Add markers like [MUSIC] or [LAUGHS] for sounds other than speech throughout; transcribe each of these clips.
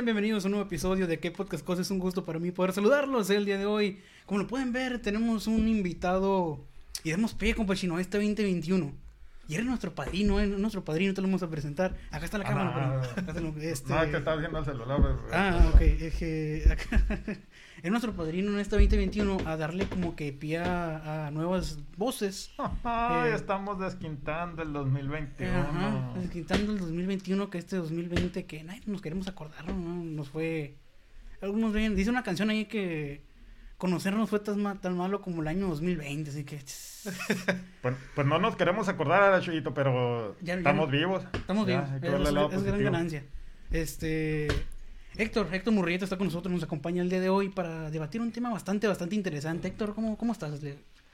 Sean bienvenidos a un nuevo episodio de ¿Qué podcast cosa? Es un gusto para mí poder saludarlos el día de hoy. Como lo pueden ver, tenemos un invitado y damos pie, compa chino, a este 2021. Y era nuestro padrino, ¿eh? nuestro padrino, te lo vamos a presentar. Acá está la Ah, cámara, no, no, acá está lo- este... No, que estaba viendo el celular. pues, Ah, ok, es que [LAUGHS] es nuestro padrino en este 2021 a darle como que pie a, a nuevas voces. Ay, Eh, estamos desquintando el 2021. Ajá, quitando el 2021 que este 2020 que nadie nos queremos acordar, ¿no? Nos fue... Algunos ven, dice una canción ahí que conocernos fue tan, ma- tan malo como el año 2020, así que... [LAUGHS] Pues, pues no nos queremos acordar, Chuyito, pero Ya- ya estamos no- vivos. Estamos Ya, que es, es gran ganancia. Este... Héctor, Héctor Murrieta está con nosotros, nos acompaña el día de hoy para debatir un tema bastante, bastante interesante. Héctor, ¿cómo, cómo estás?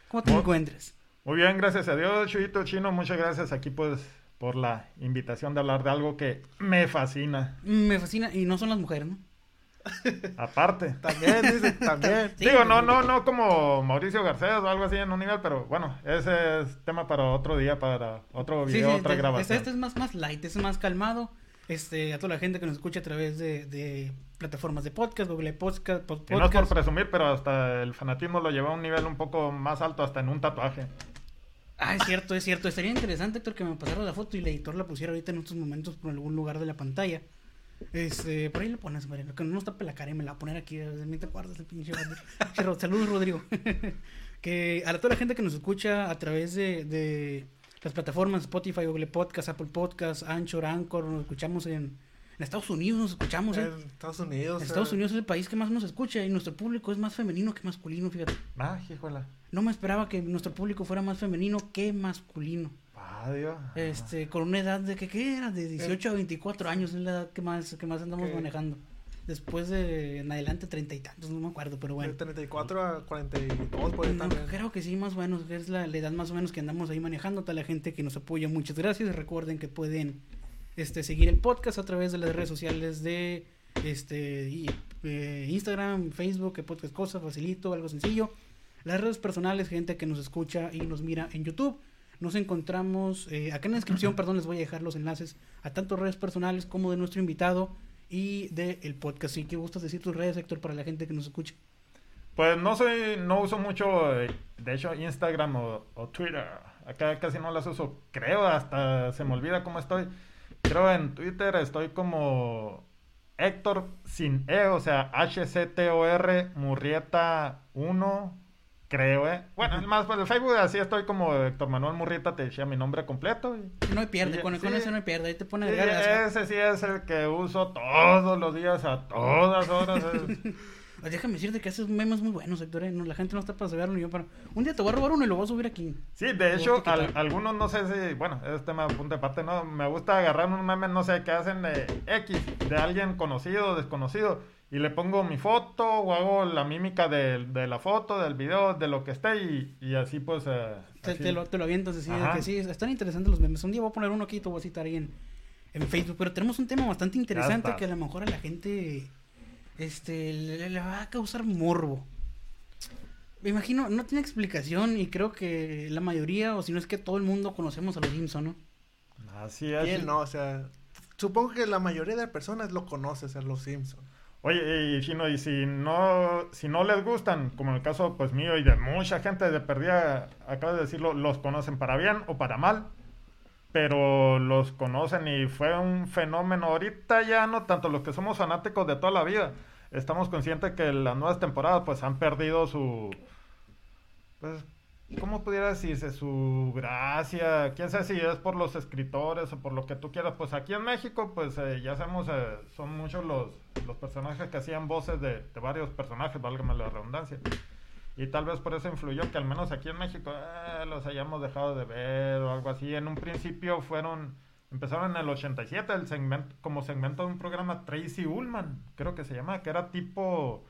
¿Cómo te Muy- encuentras? Muy bien, gracias a Dios, Chuyito Chino. Muchas gracias aquí, pues, por la invitación de hablar de algo que me fascina. Me fascina, y no son las mujeres, ¿no? [LAUGHS] Aparte. También, dice, también. Sí, Digo, no, no, no como Mauricio Garcés o algo así en un nivel, pero bueno, ese es tema para otro día, para otro video, sí, otra este, grabación. este es más, más light, este es más calmado. Este, a toda la gente que nos escucha a través de, de plataformas de podcast, Google Podcast, pod- Y no es por podcast. presumir, pero hasta el fanatismo lo lleva a un nivel un poco más alto, hasta en un tatuaje. Ah, es cierto, es cierto. Estaría interesante, Héctor, que me pasara la foto y el editor la pusiera ahorita en estos momentos por algún lugar de la pantalla. Este, por ahí lo pones, Mariano, que no nos tape la cara y me la va a poner aquí. Te acuerdas el pinche [LAUGHS] Saludos, Rodrigo. [LAUGHS] que a toda la gente que nos escucha a través de, de las plataformas Spotify, Google Podcast, Apple Podcast, Anchor, Anchor, nos escuchamos en, en Estados Unidos, nos escuchamos, ¿eh? En Estados Unidos. En Estados eh, Unidos es el país que más nos escucha y nuestro público es más femenino que masculino, fíjate. Ah, híjola. No me esperaba que nuestro público fuera más femenino que masculino. Adiós. Este, con una edad de que ¿qué era? De 18 a 24 años es la edad que más, que más andamos ¿Qué? manejando. Después de en adelante treinta y tantos, no me acuerdo, pero De bueno. 34 a 42, por ahí No, también. creo que sí, más o menos, es la, la edad más o menos que andamos ahí manejando. Toda la gente que nos apoya, muchas gracias. Recuerden que pueden este, seguir el podcast a través de las redes sociales de este y, eh, Instagram, Facebook, podcast cosa, facilito, algo sencillo. Las redes personales, gente que nos escucha y nos mira en YouTube. Nos encontramos, eh, acá en la descripción, [CLEARS THROAT] perdón, les voy a dejar los enlaces a tanto redes personales como de nuestro invitado y del podcast. ¿Sí? ¿Qué gustas decir tus redes, Héctor, para la gente que nos escucha? Pues no soy, no uso mucho, eh, de hecho, Instagram o, o Twitter. Acá casi no las uso. Creo, hasta se me olvida cómo estoy. Creo en Twitter estoy como Héctor sin E, o sea, H-C-T-O-R Murrieta 1, creo, ¿eh? Bueno, es más, pues el Facebook así estoy como Héctor Manuel Murrieta, te decía mi nombre completo. Y, No hay pierde, con, con sí. eso no hay pierde. Ahí te pone Sí, agregar las- ese sí es el que uso todos los días, a todas horas. es- [LAUGHS] Pues déjame decirte que haces memes muy buenos, Héctor. ¿eh? No, la gente no está para saberlo. Yo para... Un día te voy a robar uno y lo voy a subir aquí. Sí, de hecho, al- algunos no sé si, bueno, es tema de punto de parte, no, me gusta agarrar un meme, no sé, que hacen de X, de alguien conocido o desconocido, y le pongo mi foto o hago la mímica de, de la foto, del video, de lo que esté, y, y así pues... eh, Te, así. te lo, te lo avientas así. que sí, están interesantes los memes. Un día voy a poner uno aquí y te voy a citar ahí en, en Facebook. Pero tenemos un tema bastante interesante que a lo mejor a la gente este, le, le va a causar morbo. Me imagino, no tiene explicación y creo que la mayoría, o si no es que todo el mundo conocemos a los Simpson, ¿no? Así es. ¿Quién no? O sea, supongo que la mayoría de personas lo conoce, sea, los Simpsons. Oye, y, Chino, y si no, si no les gustan, como en el caso pues mío y de mucha gente de perdida, acabo de decirlo, los conocen para bien o para mal, pero los conocen y fue un fenómeno. Ahorita ya no tanto los que somos fanáticos de toda la vida, estamos conscientes que las nuevas temporadas pues han perdido su, pues, ¿cómo pudiera decirse? Su gracia, quién sabe si es por los escritores o por lo que tú quieras. Pues aquí en México, pues eh, ya sabemos, eh, son muchos los, los personajes que hacían voces de, de varios personajes, válgame la redundancia. Y tal vez por eso influyó que al menos aquí en México eh, los hayamos dejado de ver o algo así. En un principio fueron, empezaron en el 87 el segmento, como segmento de un programa Tracy Ullman, creo que se llama, que era tipo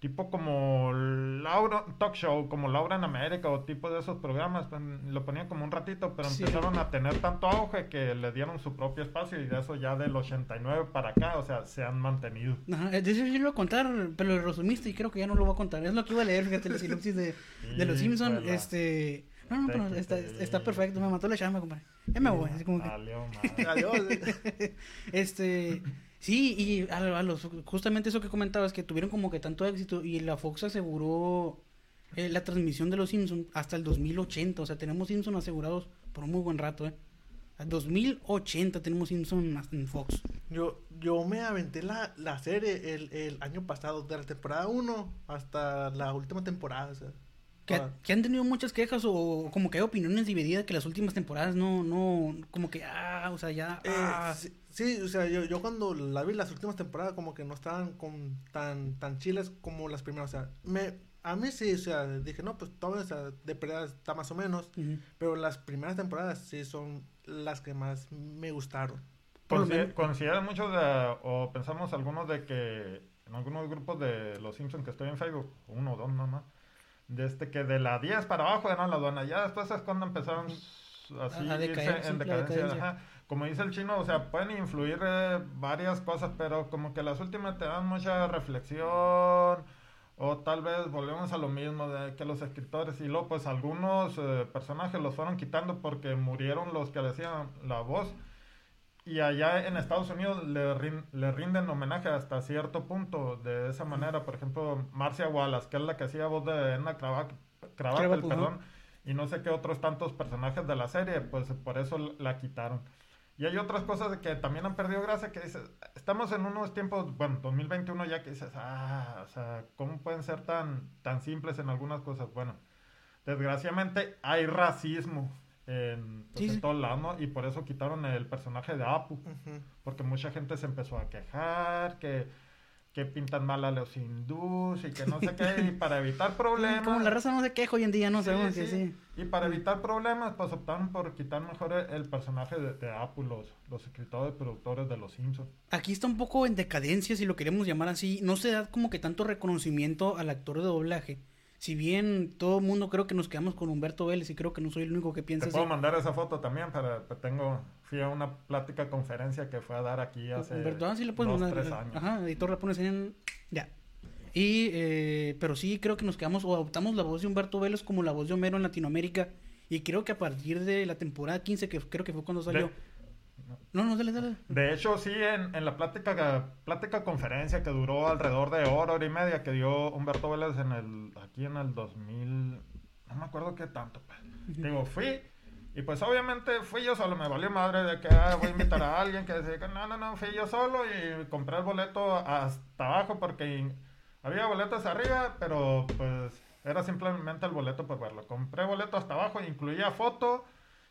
tipo como Laura, talk show, como Laura en América o tipo de esos programas, pues, lo ponían como un ratito, pero Sí. empezaron a tener tanto auge que le dieron su propio espacio y de eso ya del 89 para acá, o sea, se han mantenido. Ajá, de eso yo lo iba a contar, pero lo resumiste y creo que ya no lo voy a contar. Es lo que iba a leer, fíjate, la sinopsis de, de Los Simpsons. Híjole. Este... No, no, pero está, está perfecto, me mató la chamba, compadre. Ya me voy, así como que... [LAUGHS] Adiós. Este, sí, y a, a los, justamente eso que comentabas, que tuvieron como que tanto éxito y la Fox aseguró eh, la transmisión de los Simpsons hasta el 2080, o sea, tenemos Simpsons asegurados por un muy buen rato, ¿eh? Al 2080 tenemos Simpsons en Fox. Yo, yo me aventé la, la serie el, el año pasado, de la temporada 1 hasta la última temporada. O sea, Que, que han tenido muchas quejas o como que hay opiniones divididas que las últimas temporadas no, no, como que, ah, o sea, ya, eh, ah, sí, sí, o sea, yo, yo cuando la vi las últimas temporadas como que no estaban con tan, tan chiles como las primeras. O sea, me, a mí sí, o sea, dije, no, pues todo, o sea, de verdad está más o menos. Pero las primeras temporadas sí son las que más me gustaron. Por lo Consi- menos- Consideran muchos de, o pensamos algunos de que en algunos grupos de los Simpsons que estoy en Facebook, uno o dos nomás, de este que de la 10 para abajo eran la aduana, ya después es cuando empezaron así A- a irse decaer, sí, en decadencia. decadencia. ajá. Como dice el chino, o sea, pueden influir eh, varias cosas, pero como que las últimas te dan mucha reflexión. O tal vez volvemos a lo mismo de que los escritores y luego pues algunos eh, personajes los fueron quitando porque murieron los que le hacían la voz. Y allá en Estados Unidos le, rin- le rinden homenaje hasta cierto punto de esa manera. Por ejemplo, Marcia Wallace, que es la que hacía voz de Edna Krabappel, perdón, y no sé qué otros tantos personajes de la serie, pues por eso la quitaron. Y hay otras cosas que también han perdido gracia que dices, estamos en unos tiempos, bueno, 2021 ya que dices, ah, o sea, ¿cómo pueden ser tan, tan simples en algunas cosas? Bueno, desgraciadamente hay racismo en, pues, Sí, en sí. todos lados, ¿no? Y por eso quitaron el personaje de Apu, porque mucha gente se empezó a quejar, que, que pintan mal a los hindús y que no sé qué, y para evitar [LAUGHS] problemas... Como la raza no se queja hoy en día, no Sí, sabemos que sí. Y para evitar problemas, pues optaron por quitar mejor el, personaje de, de los, los escritores y productores de Los Simpsons. Aquí está un poco en decadencia, si lo queremos llamar así. No se da como que tanto reconocimiento al actor de doblaje. Si bien todo el mundo creo que nos quedamos con Humberto Vélez y creo que no soy el único que piensa Te así. puedo mandar esa foto también, para, pues, tengo, fui a una plática, conferencia que fue a dar aquí hace Humberto, ah, sí le puedes dos, mandar. tres años. Ajá, editor la pones en. Ya. Y, eh, pero sí creo que nos quedamos o adoptamos la voz de Humberto Vélez como la voz de Homero en Latinoamérica. Y creo que a partir de la temporada 15, que creo que fue cuando salió. De- No, no, dale, dale. De hecho, sí, en, en la plática, plática conferencia que duró alrededor de hora, hora y media que dio Humberto Vélez en el, aquí en el 2000, no me acuerdo qué tanto. pues. Digo, fui, y pues obviamente fui yo solo, me valió madre de que ah, voy a invitar a [LAUGHS] alguien que decía no, no, no, fui yo solo y compré el boleto hasta abajo porque había boletos arriba, pero pues era simplemente el boleto por verlo. Compré boleto hasta abajo, incluía foto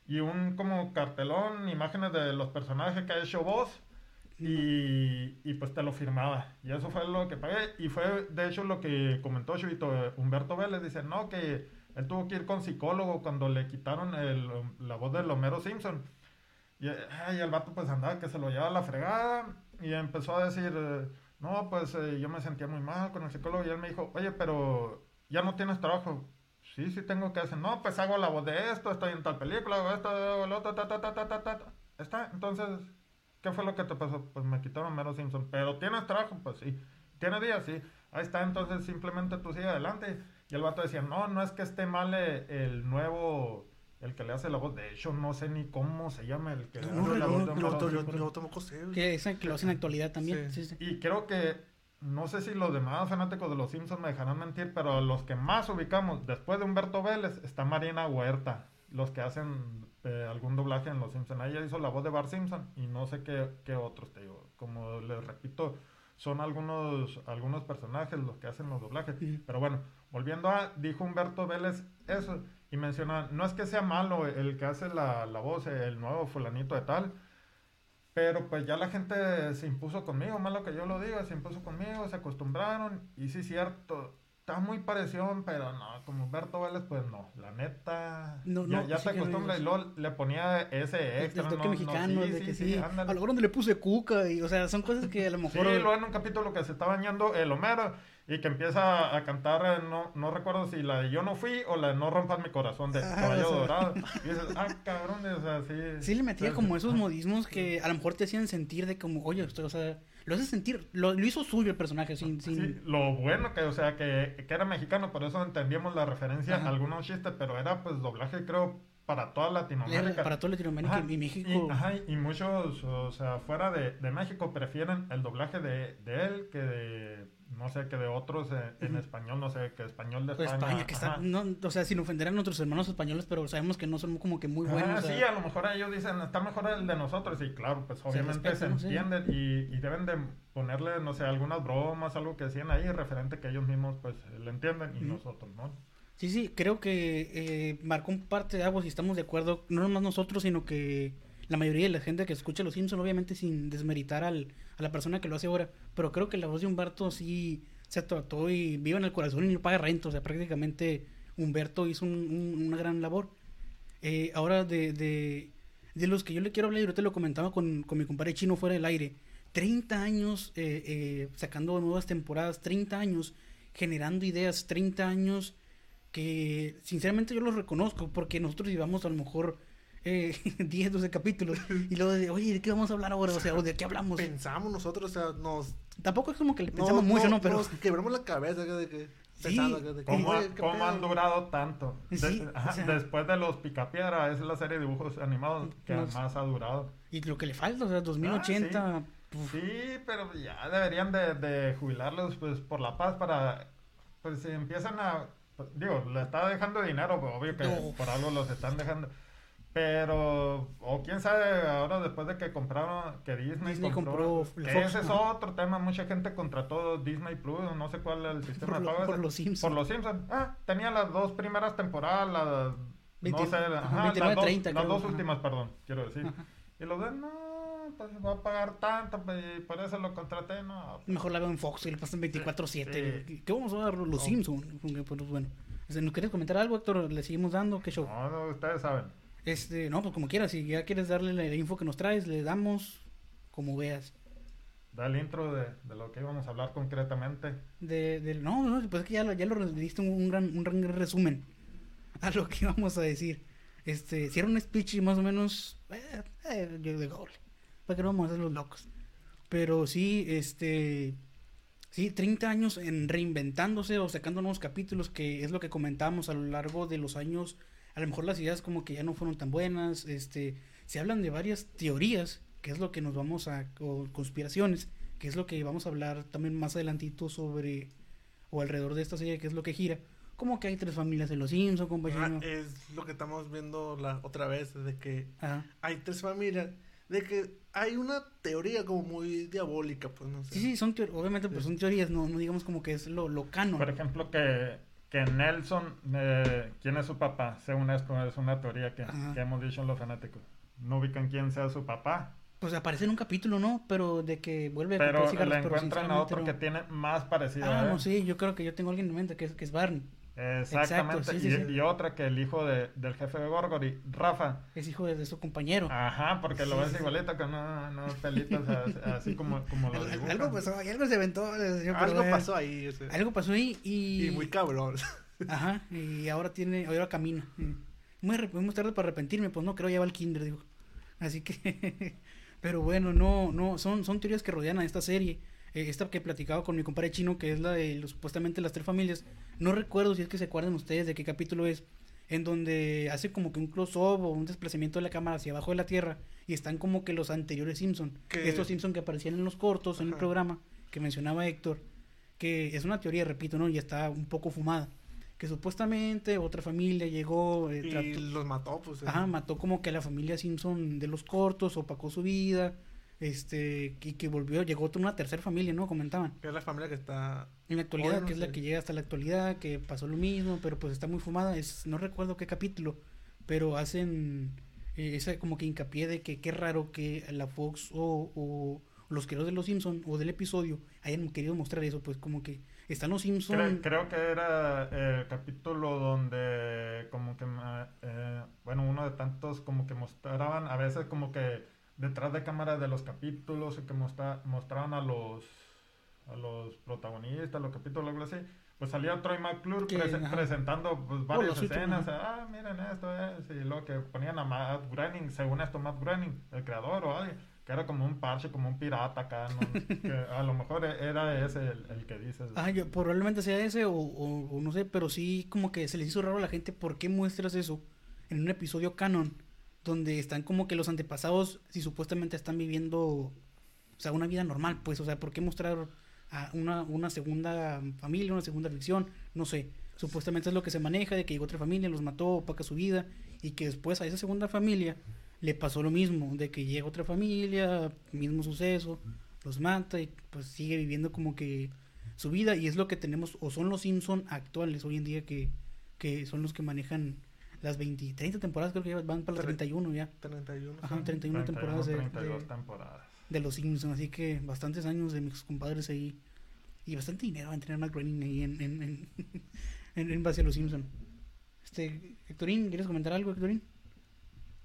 y un como cartelón, imágenes de los personajes que ha hecho voz y, y pues te lo firmaba. Y eso fue lo que pagué. Y fue de hecho lo que comentó Chuito, eh, Humberto Vélez. Dice, no, que él tuvo que ir con psicólogo cuando le quitaron la voz del Homero Simpson. Y, el vato pues andaba que se lo llevaba a la fregada y empezó a decir, eh, no, pues eh, yo me sentía muy mal con el psicólogo y él me dijo, oye, pero ya no tienes trabajo. Sí, sí tengo que hacer. No, pues hago la voz de esto, estoy en tal película, hago esto, hago lo otro, ta. Está, entonces, ¿qué fue lo que te pasó? Pues me quitaron Mero Simpson. Pero tienes trabajo, pues sí. ¿Tienes días? Sí. Ahí está, entonces simplemente tú sigue adelante. Y el vato decía, no, no es que esté mal eh, el nuevo, el que le hace la voz. De hecho, no sé ni cómo se llama el que le No, hace la no, voz no, de Yo, Homero yo- yo- Simpson. yo tampoco sé. Que, esa, que lo hacen en actualidad también. Sí. Sí. sí. Y creo que, no sé si los demás fanáticos de los Simpsons me dejarán mentir, pero los que más ubicamos después de Humberto Vélez está Marina Huerta, los que hacen eh, algún doblaje en los Simpsons. Ella hizo la voz de Bart Simpson y no sé qué, qué otros, te digo. Como les repito, son algunos, algunos personajes los que hacen los doblajes. Pero bueno, volviendo a, dijo Humberto Vélez eso y menciona, no es que sea malo el que hace la, la voz, el nuevo fulanito de tal, pero pues ya la gente se impuso conmigo, malo que yo lo diga, se impuso conmigo, se acostumbraron y sí cierto, está muy parecido, pero no, como Humberto Vélez pues no, la neta, No, ya, no, ya sí se que no acostumbra y luego le ponía ese El extra, toque no, no, mexicano, sí, de que sí, sí. sí, a ándale. lo mejor donde le puse cuca, y, o sea, son cosas que a lo Sí, mejor. luego en un capítulo que se está bañando el Homero y que empieza a cantar, eh, no, no recuerdo si la de Yo no fui o la de No rompas mi corazón de Ah, Caballo o sea. Dorado. [LAUGHS] Y dices, ah, cabrón, o sea, sí. Sí le metía Sí, como sí. esos modismos que a lo mejor te hacían sentir de como, oye, esto, o sea, lo hace sentir, lo, lo hizo suyo el personaje, sin, sin, Sí, lo bueno que, o sea, que, que era mexicano, por eso entendíamos la referencia Ajá. a algunos chistes, pero era pues doblaje, creo, para toda Latinoamérica. para toda Latinoamérica Ajá, y México. Y, ajá, y muchos, o sea, fuera de, de México prefieren el doblaje de, de él que de, no sé, que de otros en Ujú. español, no sé, que español de Pues, España. España, que está, no, o sea, sin ofender a nuestros hermanos españoles, pero sabemos que no son como que muy Ah, buenos. sea, sí, a lo mejor ellos dicen, está mejor el de nosotros, y claro, pues obviamente se, respeta, ¿no? Sí. entienden y, y deben de ponerle, no sé, algunas bromas, algo que decían ahí, referente que ellos mismos pues le entienden y Ujú. nosotros, ¿no? Sí, sí, creo que eh, marcó un parte de aguas y estamos de acuerdo, no nomás nosotros, sino que la mayoría de la gente que escucha Los Simpson, obviamente sin desmeritar al, a la persona que lo hace ahora, pero creo que la voz de Humberto sí se trató y vive en el corazón y no paga renta, o sea, prácticamente Humberto hizo un- un- una gran labor. Eh, ahora de, de, de los que yo le quiero hablar, y ahorita lo comentaba con, con mi compadre chino fuera del aire, 30 años eh, eh, sacando nuevas temporadas, 30 años generando ideas, 30 años que sinceramente yo los reconozco porque nosotros llevamos a lo mejor eh, [LAUGHS] 10, 12 capítulos y luego de, oye, ¿de qué vamos a hablar ahora? O sea, ¿o ¿de qué hablamos? Pensamos nosotros, o sea, nos... Tampoco es como que le pensamos mucho, ¿no? Pero Nos quebramos la cabeza de que... Sí. Que... ¿Cómo, oye, ¿qué cómo pedo? han durado tanto? De- Sí, o sea- después de los Picapiedra, es la serie de dibujos animados que más ha durado. y lo que le falta, o sea, 2080, puf, Sí, pero ya deberían de, de jubilarlos pues por la paz para pues si empiezan a digo, le está dejando dinero, pues, obvio que por algo los están dejando. Pero, o quién sabe, ahora después de que compraron, que Disney, Disney compró, compró que Fox, ese es otro tema, mucha gente contrató Disney Plus, no sé cuál es el sistema Por de lo- pago por los Simpsons. Por los Simpsons. Ah, tenía las dos primeras temporadas, las, 20 no sé, ajá, ajá, 29, las dos, 30 las creo, dos ajá. últimas, perdón, quiero decir. Ajá. Y los de, no, pues va a pagar tanto, pues, y por eso lo contraté, no. pues, mejor la veo en Fox y le pasan 24-7. Sí. ¿Qué vamos a dar? Los Simpsons. Pues bueno. ¿Nos quieres comentar algo, Héctor? ¿Le seguimos dando? ¿Qué show? No, no, ustedes saben. Este, no, pues como quieras. Si ya quieres darle la, la info que nos traes, le damos como veas. Da el intro de, de lo que íbamos a hablar concretamente. De, del no, no, pues es que ya, lo- ya lo diste un, un gran, un gran resumen [LAUGHS] a lo que vamos a decir. Este, si era un speech más o menos, eh, eh, yo digo, "Órale, para que no vamos a hacer los locos. Pero sí, este, sí, 30 años en reinventándose o sacando nuevos capítulos, que es lo que comentábamos a lo largo de los años. A lo mejor las ideas como que ya no fueron tan buenas, este, se hablan de varias teorías, que es lo que nos vamos a, o conspiraciones, que es lo que vamos a hablar también más adelantito sobre, o alrededor de esta serie, que es lo que gira. Como que hay tres familias de los Simpsons, Ah, compañero. es lo que estamos viendo la otra vez, de que Ajá. hay tres familias, de que hay una teoría como muy diabólica, pues no sé. Sí, sí, son obviamente pues son teorías, no, no digamos como que es lo, lo canon. Por ejemplo, que, que Nelson, eh, ¿quién es su papá? Según esto, es una teoría que, que hemos dicho en los fanáticos. No ubican quién sea su papá, Pues aparece en un capítulo, ¿no? Pero de que vuelve a pero comprar cigarros, le pero encuentran a otro que sinceramente tiene más parecido no. Ah, a él. no, sí, yo creo que yo tengo alguien en mente que es, que es Barney. Exactamente. Exacto, sí, y, sí, sí. y otra que el hijo de- del jefe de Gorgory, Rafa. Es hijo de, de su compañero. Ajá, porque lo ves igualito con unos, unos pelitos así, así como, como lo dibujan. algo pasó, algo se aventó. Algo pasó ahí, o sea, Algo pasó ahí y... y muy cabrón. [LAUGHS] Ajá, y ahora tiene, ahora camina. Muy, muy tarde para arrepentirme, pues no, creo ya va al kinder, digo. Así que, [LAUGHS] pero bueno, no, no, son, son teorías que rodean a esta serie. Eh, esta que platicaba con mi compadre chino, que es la de los- supuestamente las tres familias. No recuerdo si es que se acuerdan ustedes de qué capítulo es, en donde hace como que un close-up o un desplazamiento de la cámara hacia abajo de la tierra y están como que los anteriores Simpson. Estos Simpson que aparecían en los cortos, en el programa, que mencionaba Héctor, que es una teoría, repito, ¿no? Y está un poco fumada. Que supuestamente otra familia llegó, eh, Y trató- los mató, pues. eh. Ajá, mató como que a la familia Simpson de los cortos, opacó su vida, este, y que volvió, llegó otra- una tercera familia, ¿no? Comentaban. Que es la familia que está. En la actualidad, Hoy no que es la que llega hasta la actualidad, que pasó lo mismo, pero pues está muy fumada. Es, no recuerdo qué capítulo, pero hacen eh, esa como que hincapié de que qué raro que la Fox o, o los creadores de Los Simpson o del episodio hayan querido mostrar eso, pues como que están Los Simpson. Cre- creo que era el capítulo donde como que, eh, bueno, uno de tantos como que mostraban a veces como que detrás de cámara de los capítulos y que mostra- mostraban a los a los protagonistas, los capítulos, algo así. Pues salía Troy McClure Que, prese- ajá. presentando pues, varias los últimos, escenas. Ah, miren esto, es. Y luego que ponían a Matt Groening, según esto, Matt Groening, el creador o alguien, que era como un parche, como un pirata acá. ¿no? [LAUGHS] que a lo mejor era ese el, el que dices. Ah, yo, probablemente sea ese o, o- o no sé, pero sí como que se les hizo raro a la gente por qué muestras eso en un episodio canon donde están como que los antepasados si supuestamente están viviendo, o sea, una vida normal, pues, o sea, ¿por qué mostrar a una, una segunda familia, una segunda ficción? No sé, supuestamente es lo que se maneja de que llegó otra familia, los mató, opaca su vida y que después a esa segunda familia le pasó lo mismo, de que llega otra familia, mismo suceso, los mata y pues sigue viviendo como que su vida y es lo que tenemos o son los Simpson actuales hoy en día que, que son los que manejan las 20, 30 temporadas creo que ya van para las Tre- 31 ya 31. Ajá, sí. 31 temporadas de, 32 de- temporadas. de los Simpsons así que bastantes años de mis compadres ahí y bastante dinero va a tener Matt Groening ahí en en, en, [LAUGHS] en, en base a los Simpsons este Héctorín ¿quieres comentar algo Héctorín?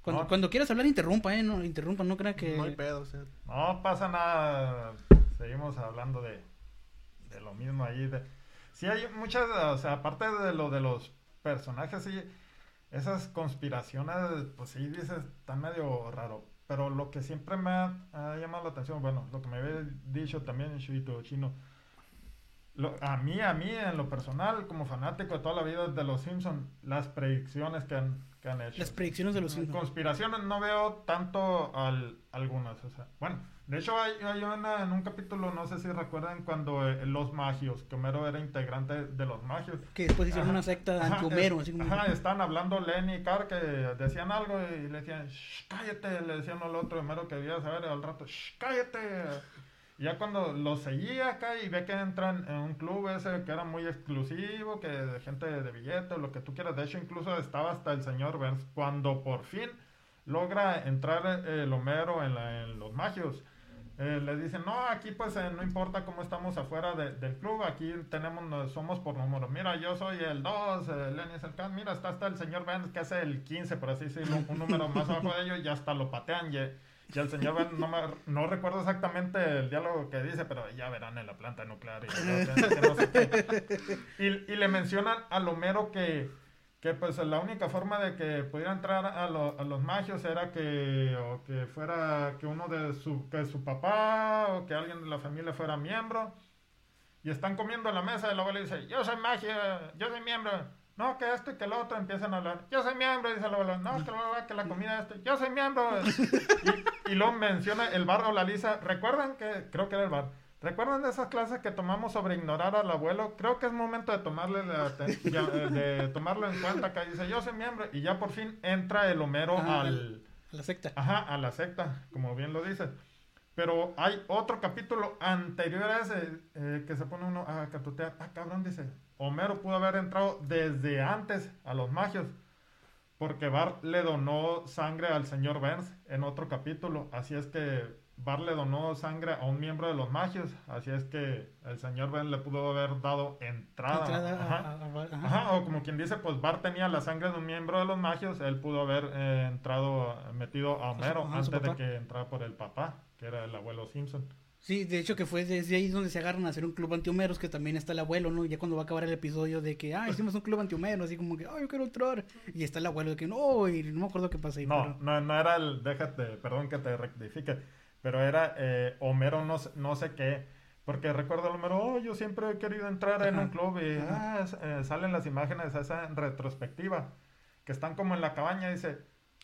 Cuando, No. cuando quieras hablar interrumpa eh no interrumpa no crea que No hay pedo, o sea. No pasa nada. Seguimos hablando de, de lo mismo ahí. De... Sí hay muchas, o sea, aparte de lo de los personajes, sí, esas conspiraciones, pues sí, dices, están medio raro. Pero lo que siempre me ha, ha llamado la atención, bueno, lo que me había dicho también Shuito Chino, lo- a mí, a mí, en lo personal, como fanático de toda la vida de los Simpsons, las predicciones que han, que han hecho. las predicciones de los Simpsons Conspiraciones no veo tanto al, algunas, o sea, bueno, de hecho hay, hay una, en un capítulo, no sé si recuerdan, cuando eh, los magios, que Homero era integrante de los magios. que después hicieron Ajá, una secta anti-Homero es- como Ajá, estaban hablando Lenny y Carr que decían algo y le decían, "Shh, cállate, le decían al otro Homero que debía saber al rato, "Shh, cállate. Y ya cuando lo seguía acá y ve que entran en un club ese que era muy exclusivo, que de gente de billete o lo que tú quieras, de hecho incluso estaba hasta el señor Burns, cuando por fin logra entrar eh, el Homero en, la- en los magios. Eh, le dicen, no, aquí pues eh, no importa cómo estamos afuera de- del club, aquí tenemos, somos por número. Mira, yo soy el 2, eh, Lenny es mira, está hasta el señor Burns que hace el 15, por así decirlo, un número más abajo de ellos y hasta lo patean. Y, y el señor Burns, no, me- no recuerdo exactamente el diálogo que dice, pero ya verán en la planta nuclear. Y, y, y le mencionan al Homero que que pues la única forma de que pudiera entrar a, lo- a los magios era que o que fuera que uno de su que su papá o que alguien de la familia fuera miembro. Y están comiendo en la mesa y el abuelo dice yo soy magia yo soy miembro. No que esto y que el otro empiezan a hablar. Yo soy miembro dice el abuelo no que la, que la comida esto yo soy miembro [LAUGHS] y, y luego menciona el bar o la lisa. Recuerdan que creo que era el bar ¿Recuerdan de esas clases que tomamos sobre ignorar al abuelo? Creo que es momento de tomarle la [LAUGHS] eh, de tomarlo en cuenta que dice yo soy miembro y ya por fin entra el Homero Ajá, al a la secta ajá, a la secta, como bien lo dices. Pero hay otro capítulo anterior a ese eh, que se pone uno a catutear. Ah, cabrón, dice. Homero pudo haber entrado desde antes a los magios. Porque Bart le donó sangre al señor Burns en otro capítulo. Así es que Bart le donó sangre a un miembro de los magios. Así es que el señor Burns le pudo haber dado entrada. Entrada a- Ajá. a- a- ajá. Ajá, o como quien dice, pues Bart tenía la sangre de un miembro de los magios, él pudo haber eh, entrado, metido a Homero ajá, antes de que entrara por el papá, que era el abuelo Simpson. Sí, de hecho que fue desde ahí donde se agarran a hacer un club antihomeros, que también está el abuelo, ¿no? Ya cuando va a acabar el episodio de que, ah, hicimos un club antihomeros, así como que, ay, yo quiero entrar. Y está el abuelo de que, no, y no me acuerdo qué pasa ahí. No, pero- no, no era el, déjate, perdón que te rectifique, pero era eh, Homero no, sé- no sé qué, porque recuerdo al Homero, oh, yo siempre he querido entrar en un club y ah, eh, salen las imágenes esa retrospectiva, que están como en la cabaña, dice,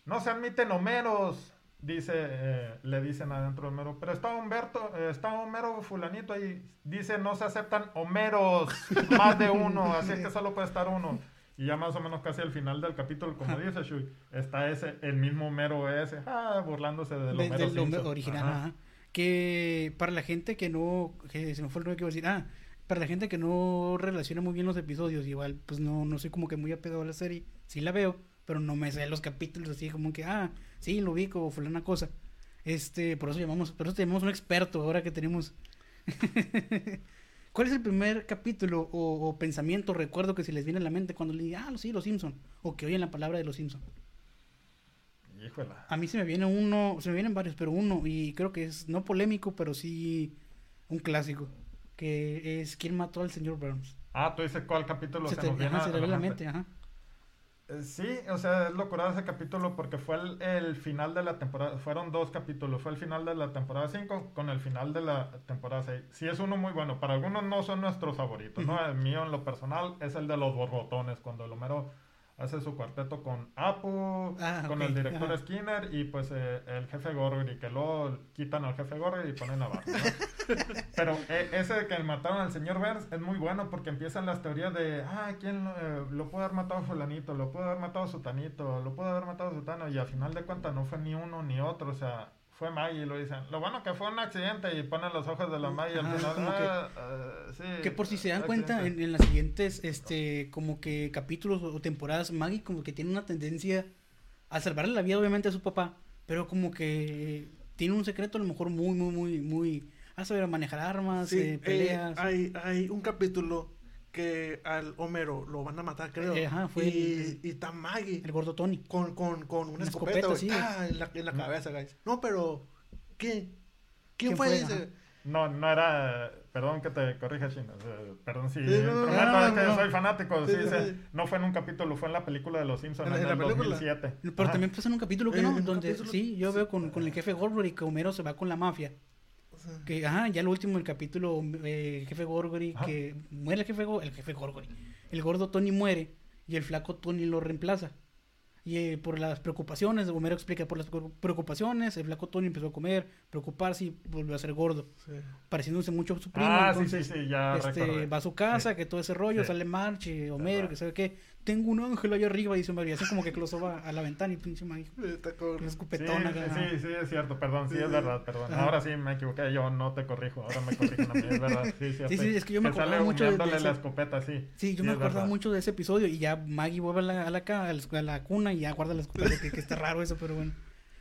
no se admiten Homeros, dice, eh, le dicen adentro de Homero, pero está Humberto, eh, está Homero fulanito ahí, dice, no se aceptan Homeros, más de uno, así es que solo puede estar uno. Y ya más o menos casi al final del capítulo, como dice Shui, está ese, el mismo Homero ese, ah, burlándose del de- Homero del. Homero original, Ajá. ajá. que para la gente que no, que se me fue el nombre que iba a decir, ah, para la gente que no relaciona muy bien los episodios, igual, pues no, no soy como que muy apegado a la serie, sí la veo, pero no me sé los capítulos así como que, ah, sí, lo ubico, o fulana cosa. Este, por eso llamamos, por eso tenemos un experto ahora que tenemos. [LAUGHS] ¿Cuál es el primer capítulo o, o pensamiento, recuerdo que se les viene a la mente cuando le digan, ah, sí, los Simpson, o que oyen la palabra de los Simpson? Híjola. A mí se me viene uno, se me vienen varios, pero uno, y creo que es no polémico, pero sí un clásico, que es ¿Quién mató al señor Burns? Ah, tú dices cuál capítulo Se se, te, nos viene ajá, se a la mente? mente, ajá. Sí, o sea, es locura ese capítulo porque fue el, el final de la temporada, fueron dos capítulos, fue el final de la temporada 5 con el final de la temporada 6. Sí, es uno muy bueno, para algunos no son nuestros favoritos, ¿no? El mío en lo personal es el de los borbotones, cuando el Homero hace su cuarteto con Apu, Ah, con el director ajá. Skinner y pues eh, el jefe Gorgory, que luego quitan al jefe Gorgory y ponen a Bart, ¿no? [LAUGHS] Pero eh, ese de que mataron al señor Burns es muy bueno porque empiezan las teorías de, ah, ¿quién lo, eh, lo pudo haber matado fulanito? ¿Lo pudo haber matado sutanito? ¿Lo pudo haber matado sutano? Y al final de cuentas no fue ni uno ni otro, o sea, fue Maggie y lo dicen. Lo bueno que fue un accidente y ponen los ojos de la Maggie al final. que- "Ah, eh, sí, Que por si se dan cuenta, en, accidente". en las siguientes, este, como que capítulos o temporadas, Maggie como que tiene una tendencia a salvarle la vida, obviamente, a su papá, pero como que tiene un secreto a lo mejor muy, muy, muy, muy, a saber manejar armas, Sí, eh, eh, peleas. hay, hay un capítulo que al Homero lo van a matar, creo. Eh, ajá, fue y, el- y está Maggie el gordo Tony. con, con, con una Una escopeta, en, la, en la cabeza, guys. No, pero ¿quién? ¿Quién, ¿Quién fue, fue? ese? Ajá. No, no era. Perdón que te corrija, Chino. eh, perdón si. Sí, no, no, prometo no, que no. soy fanático. Sí, Sí, sí, sí, sí. No fue en un capítulo, fue en la película de Los Simpsons ¿En en, la- en el la película? 2007. Pero Ajá. también pasa en un capítulo que Eh, no, donde capítulo- sí, yo sí. veo con, con el jefe Gorgory que Homero se va con la mafia. Sea, Que, ajá, ya lo último el capítulo, eh, el jefe Gorgory, Ajá. que muere el jefe, el jefe Gorgory. El gordo Tony muere y el flaco Tony lo reemplaza. Y eh, por las preocupaciones, Homero explica por las preocu- preocupaciones, el flaco Tony empezó a comer, preocuparse y volvió a ser gordo, sí. pareciéndose mucho a su primo. Ah, sí, entonces, sí, sí, ya este, va a su casa, Sí. que todo ese rollo, Sí. sale March, y Homero, que sabe qué. Tengo un ángel allá arriba, dice Homero, y hace como que close va a la ventana y pinche Maggie. Está con- Una Sí, acá. sí, sí, es cierto, perdón, sí, Sí, es verdad, perdón. Ajá. Ahora sí me equivoqué, yo no te corrijo, ahora me corrigen a mí, es verdad, sí, cierto. Sí, sí, es que yo me acordaba mucho de- de humeándole ese- la escopeta, sí. Sí, yo Sí, me verdad. mucho de ese episodio y ya Maggie vuelve a la, a la, a la, a la cuna y ya guarda la escopeta, que, que está raro eso, pero bueno.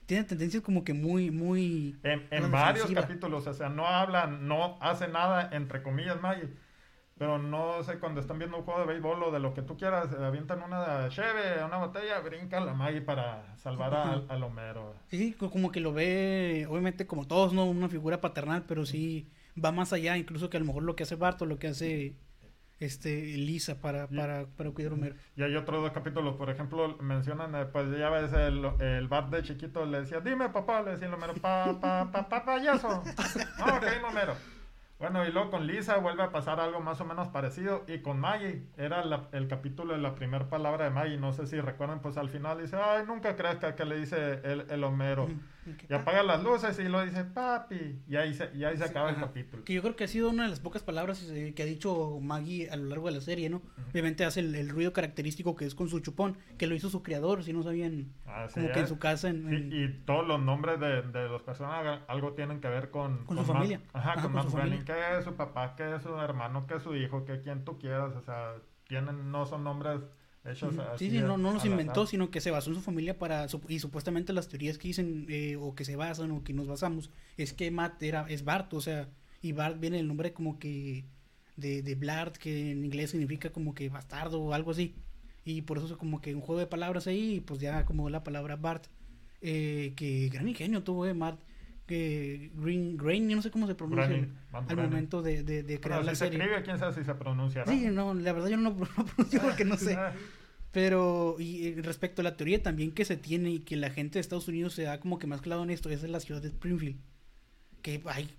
Tiene tendencias como que muy, muy... En, a varios defensiva. capítulos, o sea, no hablan, no hace nada, entre comillas, Maggie. Pero no sé, cuando están viendo un juego de béisbol o de lo que tú quieras, eh, avientan una cheve, una botella, brinca la Maggie para salvar a- [LAUGHS] al Homero. Sí, sí, co- como que lo ve, obviamente como todos, ¿no? Una figura paternal, pero sí va más allá, incluso que a lo mejor lo que hace Bart o lo que hace este Lisa para, para, para cuidar a Homero. Y hay otros dos capítulos, por ejemplo, mencionan, eh, pues ya ves, el, el Bart de chiquito le decía, dime papá, le decía el Homero, pa, pa, pa, pa, payaso. No, [LAUGHS] ok, Homero. Bueno, y luego con Lisa vuelve a pasar algo más o menos parecido. Y con Maggie, era la- el capítulo de la primera palabra de Maggie. No sé si recuerdan, pues al final dice, ay, nunca crezca, que le dice el, el Homero. Y apaga las luces y lo dice, papi. Y ahí se, y ahí se acaba el capítulo. Que yo creo que ha sido una de las pocas palabras eh, que ha dicho Maggie a lo largo de la serie, ¿no? Obviamente hace el, el ruido característico que es con su chupón, que lo hizo su creador, si no sabían, como que en su casa, en, Sí, en- y todos los nombres de, de los personajes algo tienen que ver con, Con su Matt- familia. ajá, Ajá, con con su familia. que es su papá, que es su hermano, que es su hijo, que quien tú quieras, o sea, tienen, no son nombres hechos. Sí, sí, no, no los inventó, azar. sino que se basó en su familia para, y supuestamente las teorías que dicen, eh, o que se basan, o que nos basamos, es que Matt era, es Bart, o sea, y Bart viene el nombre como que de, de Blart, que en inglés significa como que bastardo o algo así, y por eso es como que un juego de palabras ahí, y pues ya como la palabra Bart, eh, que gran ingenio tuvo, eh, Matt, que Green, Grain, no sé cómo se pronuncia al momento de, de, de crear Bueno, la si se serie. escribe, quién sabe si se pronuncia. Sí, no, la verdad yo no lo [LAUGHS] no pronuncio porque no sé. Pero y eh, respecto a la teoría también que se tiene y que la gente de Estados Unidos se da como que más claro en esto, es en la ciudad de Springfield. Que hay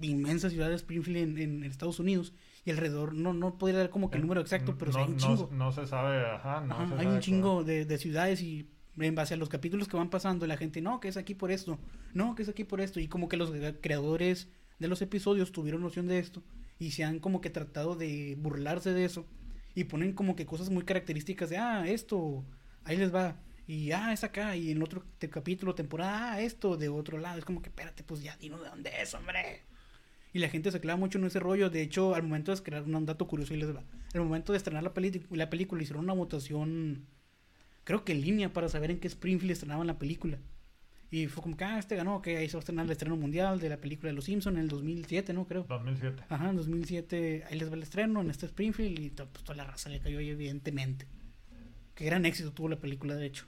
inmensa ciudad de Springfield en, en Estados Unidos y alrededor, no, no podría dar como que el número exacto, pero sí hay un chingo. No, se sabe, ajá, no Ajá, se hay sabe un chingo de, de ciudades y en base a los capítulos que van pasando, la gente, no, que es aquí por esto, no, que es aquí por esto, y como que los creadores de los episodios tuvieron noción de esto y se han como que tratado de burlarse de eso y ponen como que cosas muy características de, ah, esto, ahí les va. Y ah, es acá, y en otro capítulo, temporada, ah, esto de otro lado. Es como que, espérate, pues ya, dinos de dónde es, hombre. Y la gente se clava mucho en ese rollo. De hecho, al momento de crear un dato curioso, y les va. Al momento de estrenar la, la película, hicieron una votación, creo que en línea, para saber en qué Springfield estrenaban la película. Y fue como que, ah, este ganó, que ahí se va a estrenar el estreno mundial de la película de Los Simpsons en el 2007, ¿no? Creo. 2007. Ajá, en 2007, ahí les va el estreno en este Springfield y pues, toda la raza le cayó ahí, evidentemente. Qué gran éxito tuvo la película, de hecho.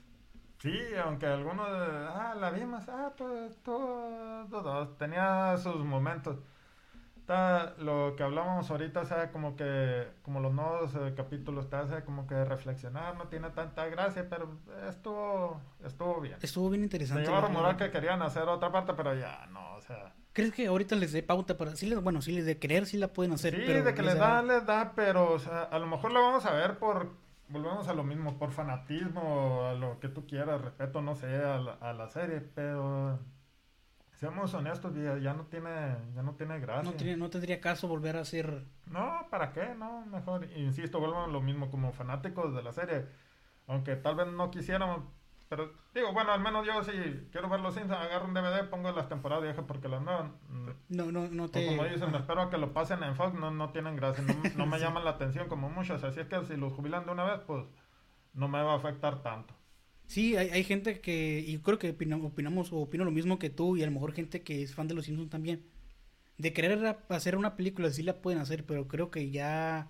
Sí, aunque algunos, ah, la vimos, ah, pues todo, todo, tenía sus momentos. Está, lo que hablábamos ahorita, o sea, como que, como los nuevos eh, capítulos, te hace como que reflexionar, no tiene tanta gracia, pero estuvo, estuvo bien. Estuvo bien Se interesante. llegó a la rumorar que querían hacer otra parte, pero ya, no, o sea. ¿Crees que ahorita les dé pauta para... Sí, les, bueno, sí, les de querer, sí la pueden hacer, sí, pero... de que les les da, les da, pero, o sea, a lo mejor lo vamos a ver por, volvemos a lo mismo, por fanatismo, a lo que tú quieras, respeto, no sé, a la, a la serie, pero seamos honestos, ya, ya no tiene, ya no tiene gracia. No, tiene- no tendría caso volver a hacer... No, ¿para qué? No, mejor, insisto, vuelvo a lo mismo como fanáticos de la serie, aunque tal vez no quisiéramos, pero digo, bueno, al menos yo si quiero ver los Simpsons, agarro un DVD, pongo las temporadas viejas porque las nuevas, mm, No, no, no te... como dicen, espero a que lo pasen en Fox, no, no tienen gracia, no, no [LAUGHS] me llaman la atención como muchos, así es que si los jubilan de una vez, pues no me va a afectar tanto. Sí, hay, hay gente que, y creo que opina- opinamos o opino lo mismo que tú, y a lo mejor gente que es fan de los Simpsons también. De querer hacer una película, sí la pueden hacer, pero creo que ya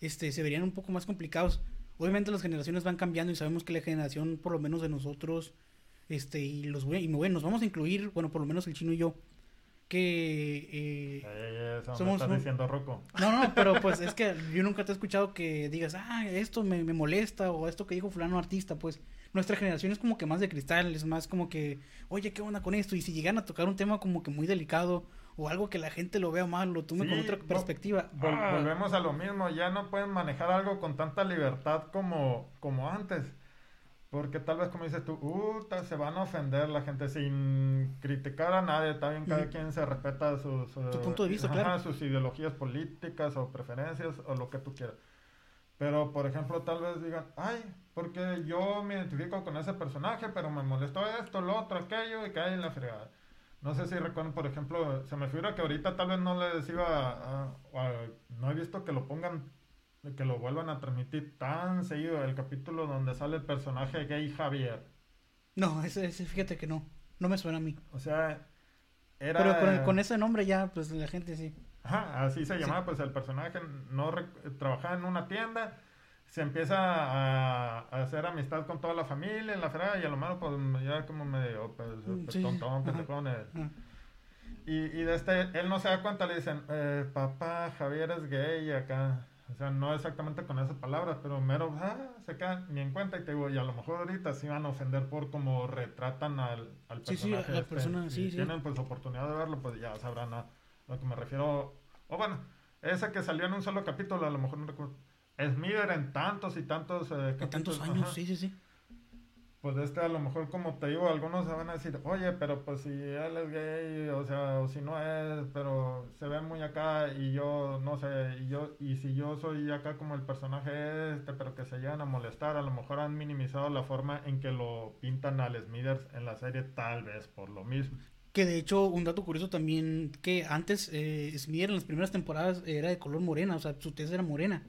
este, se verían un poco más complicados. Obviamente las generaciones van cambiando y sabemos que la generación, por lo menos de nosotros, este, y los y voy- nos vamos a incluir, bueno, por lo menos el chino y yo, que eh, eso me estás diciendo, Rocco. no, no, pero [LAUGHS] pues es que yo nunca te he escuchado que digas, ah, esto me, me molesta o esto que dijo fulano artista, pues nuestra generación es como que más de cristal, es más como que, oye, ¿qué onda con esto? Y si llegan a tocar un tema como que muy delicado o algo que la gente lo vea mal, lo tome con Sí, otra vo- perspectiva. Vol- ah, Volvemos a lo mismo, ya no pueden manejar algo con tanta libertad como, como antes. Porque tal vez, como dices tú, uh, se van a ofender la gente sin criticar a nadie. Está bien, cada quien se respeta sus, Su punto de vista, ajá, claro. sus ideologías políticas o preferencias o lo que tú quieras. Pero, por ejemplo, tal vez digan, ay, porque yo me identifico con ese personaje, pero me molestó esto, lo otro, aquello, y cae en la fregada. No sé si recuerdan, por ejemplo, se me figura que ahorita tal vez no les iba a, a- a- no he visto que lo pongan, que lo vuelvan a transmitir tan seguido el capítulo donde sale el personaje gay Javier. No, ese, ese fíjate que no, no me suena a mí. O sea, era... Pero con, el- con ese nombre ya, pues la gente sí. Ajá, así se llamaba, pues el personaje no trabajaba en una tienda, se empieza a, a hacer amistad con toda la familia en la fregada y a lo mejor pues ya como medio pues, Mm, pues, sí, tontón, ajá. Ah. Y, y de este, él no se da cuenta, le dicen, eh, papá, Javier es gay acá. O sea, no exactamente con esas palabras, pero mero, ah, se queda ni en cuenta y te digo, y a lo mejor ahorita sí van a ofender por cómo retratan al, al Sí, sí, personaje. a la este. persona, sí, sí. tienen pues oportunidad de verlo, pues ya sabrán a, a lo que me refiero. O bueno, ese que salió en un solo capítulo, a lo mejor no recuerdo. Smither en tantos y tantos eh, En tantos capítulos, años, ajá. sí, sí, sí. Pues este a lo mejor como te digo, algunos se van a decir, oye, pero pues si él es gay, o sea, o si no es, pero se ve muy acá y yo no sé, y yo, y si yo soy acá como el personaje este, pero que se llegan a molestar, a lo mejor han minimizado la forma en que lo pintan al Smithers en la serie, tal vez por lo mismo. Que de hecho, un dato curioso también, que antes eh, Smear en las primeras temporadas era de color morena, o sea, su tez era morena.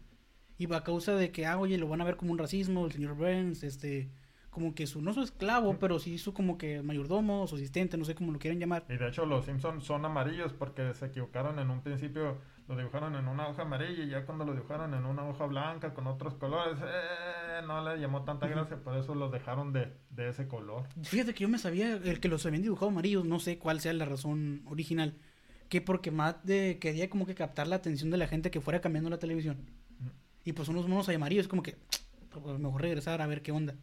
Y a causa de que, ah, oye, lo van a ver como un racismo, el señor Burns, este, como que su, no su esclavo, pero sí su como que mayordomo, su asistente, no sé cómo lo quieran llamar. Y de hecho los Simpsons son amarillos porque se equivocaron en un principio, lo dibujaron en una hoja amarilla y ya cuando lo dibujaron en una hoja blanca con otros colores, eh, no le llamó tanta gracia, por eso los dejaron de, de ese color. Fíjate que yo me sabía, el que los habían dibujado amarillos, no sé cuál sea la razón original, que porque Matt de, quería como que captar la atención de la gente que fuera cambiando la televisión. Y pues unos monos ahí amarillos, como que, [TSK] pues, mejor regresar a ver qué onda.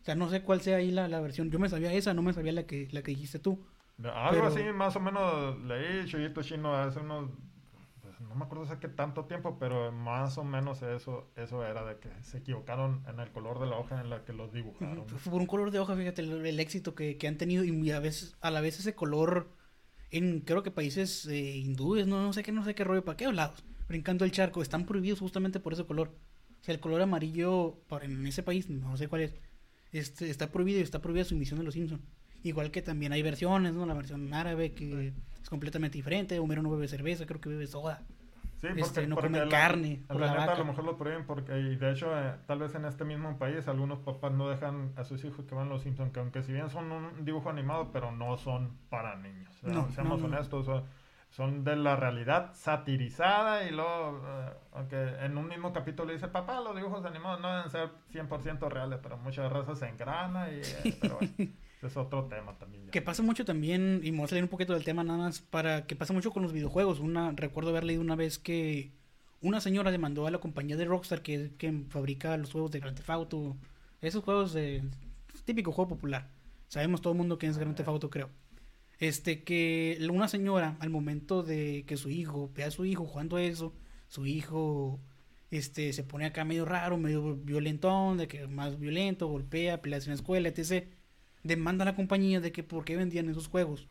O sea, no sé cuál sea ahí la, la versión. Yo me sabía esa, no me sabía la que, la que dijiste tú. Algo Pero- así más o menos leí Chuyito Chino hace unos, pues, no me acuerdo qué tanto tiempo, pero más o menos eso, eso era de que se equivocaron en el color de la hoja en la que los dibujaron. Por un color de hoja, fíjate el, el éxito que, que han tenido y a veces, a la vez ese color en creo que países eh, hindúes, no, no sé qué, no sé qué rollo, para qué lados, brincando el charco, están prohibidos justamente por ese color. O sea, el color amarillo por, en ese país, no sé cuál es, este, está prohibido y está prohibida su emisión de Los Simpsons. Igual que también hay versiones, ¿no? La versión árabe que es completamente diferente. Homero no bebe cerveza, creo que bebe soda. Sí, Este, no porque comen la- carne por la la neta, vaca. a lo mejor lo prohíben porque, y de hecho, eh, tal vez en este mismo país, algunos papás no dejan a sus hijos que vean los Simpsons, que aunque si bien son un dibujo animado, pero no son para niños. O sea, No, seamos no, no. honestos, son, son de la realidad satirizada y luego, eh, aunque en un mismo capítulo dice, papá, los dibujos animados no deben ser 100% reales, pero muchas razas se engrana y, eh, pero bueno, [LAUGHS] es otro tema también. Que pasa mucho también, y me voy a salir un poquito del tema nada más, para que pasa mucho con los videojuegos. Una, recuerdo haber leído una vez que una señora demandó a la compañía de Rockstar que, que fabrica los juegos de Grand Theft Auto, esos juegos de típico juego popular. Sabemos todo el mundo que es Grand Theft Auto, creo. Este, que una señora, al momento de que su hijo, vea a su hijo jugando eso, su hijo, este, se pone acá medio raro, medio violentón, de que más violento, golpea, peleas en la escuela, etc. Demanda a la compañía de que por qué vendían esos juegos.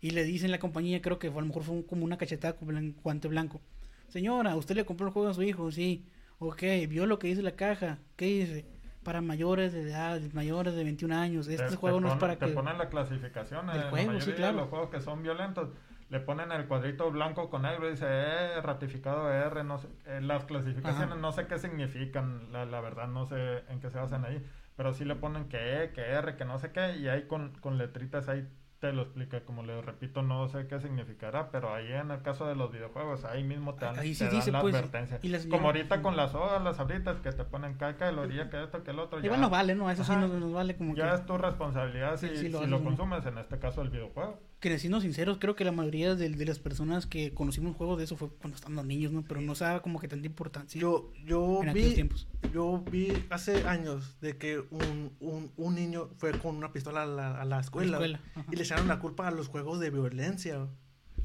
Y le dicen la compañía, creo que fue, a lo mejor fue un- como una cachetada con blan- guante blanco. Señora, ¿usted le compró el juego a su hijo? Sí. Ok, vio lo que dice la caja. ¿Qué dice? Para mayores de edad, mayores de 21 años. Este Te- juego te no es para te que... ponen la clasificación Del juego, la sí, claro. los juegos que son violentos le ponen el cuadrito blanco con negro y dice eh, ratificado R no sé eh, las clasificaciones Ajá. no sé qué significan la, la verdad no sé en qué se basan ahí pero sí le ponen que E que R que no sé qué y ahí con, con letritas ahí te lo explica como le repito no sé qué significará pero ahí en el caso de los videojuegos ahí mismo te dan, Ahí sí te dan dice, la pues, advertencia. y como ahorita con las sodas las abritas que te ponen caca el orilla que esto que el otro Igual ya- no vale, ¿no? Eso sí nos, nos vale como ya que... es tu responsabilidad si, Sí, sí, lo consumes, en este caso el videojuego. Que siendo sinceros, creo que la mayoría de, de las personas que conocimos juegos de eso fue cuando estábamos niños, ¿no? Pero no se daba como que tanta importancia Yo, yo en vi, tiempos. yo vi hace años de que un, un, un niño fue con una pistola a la, a la escuela, y le echaron la culpa a los juegos de violencia,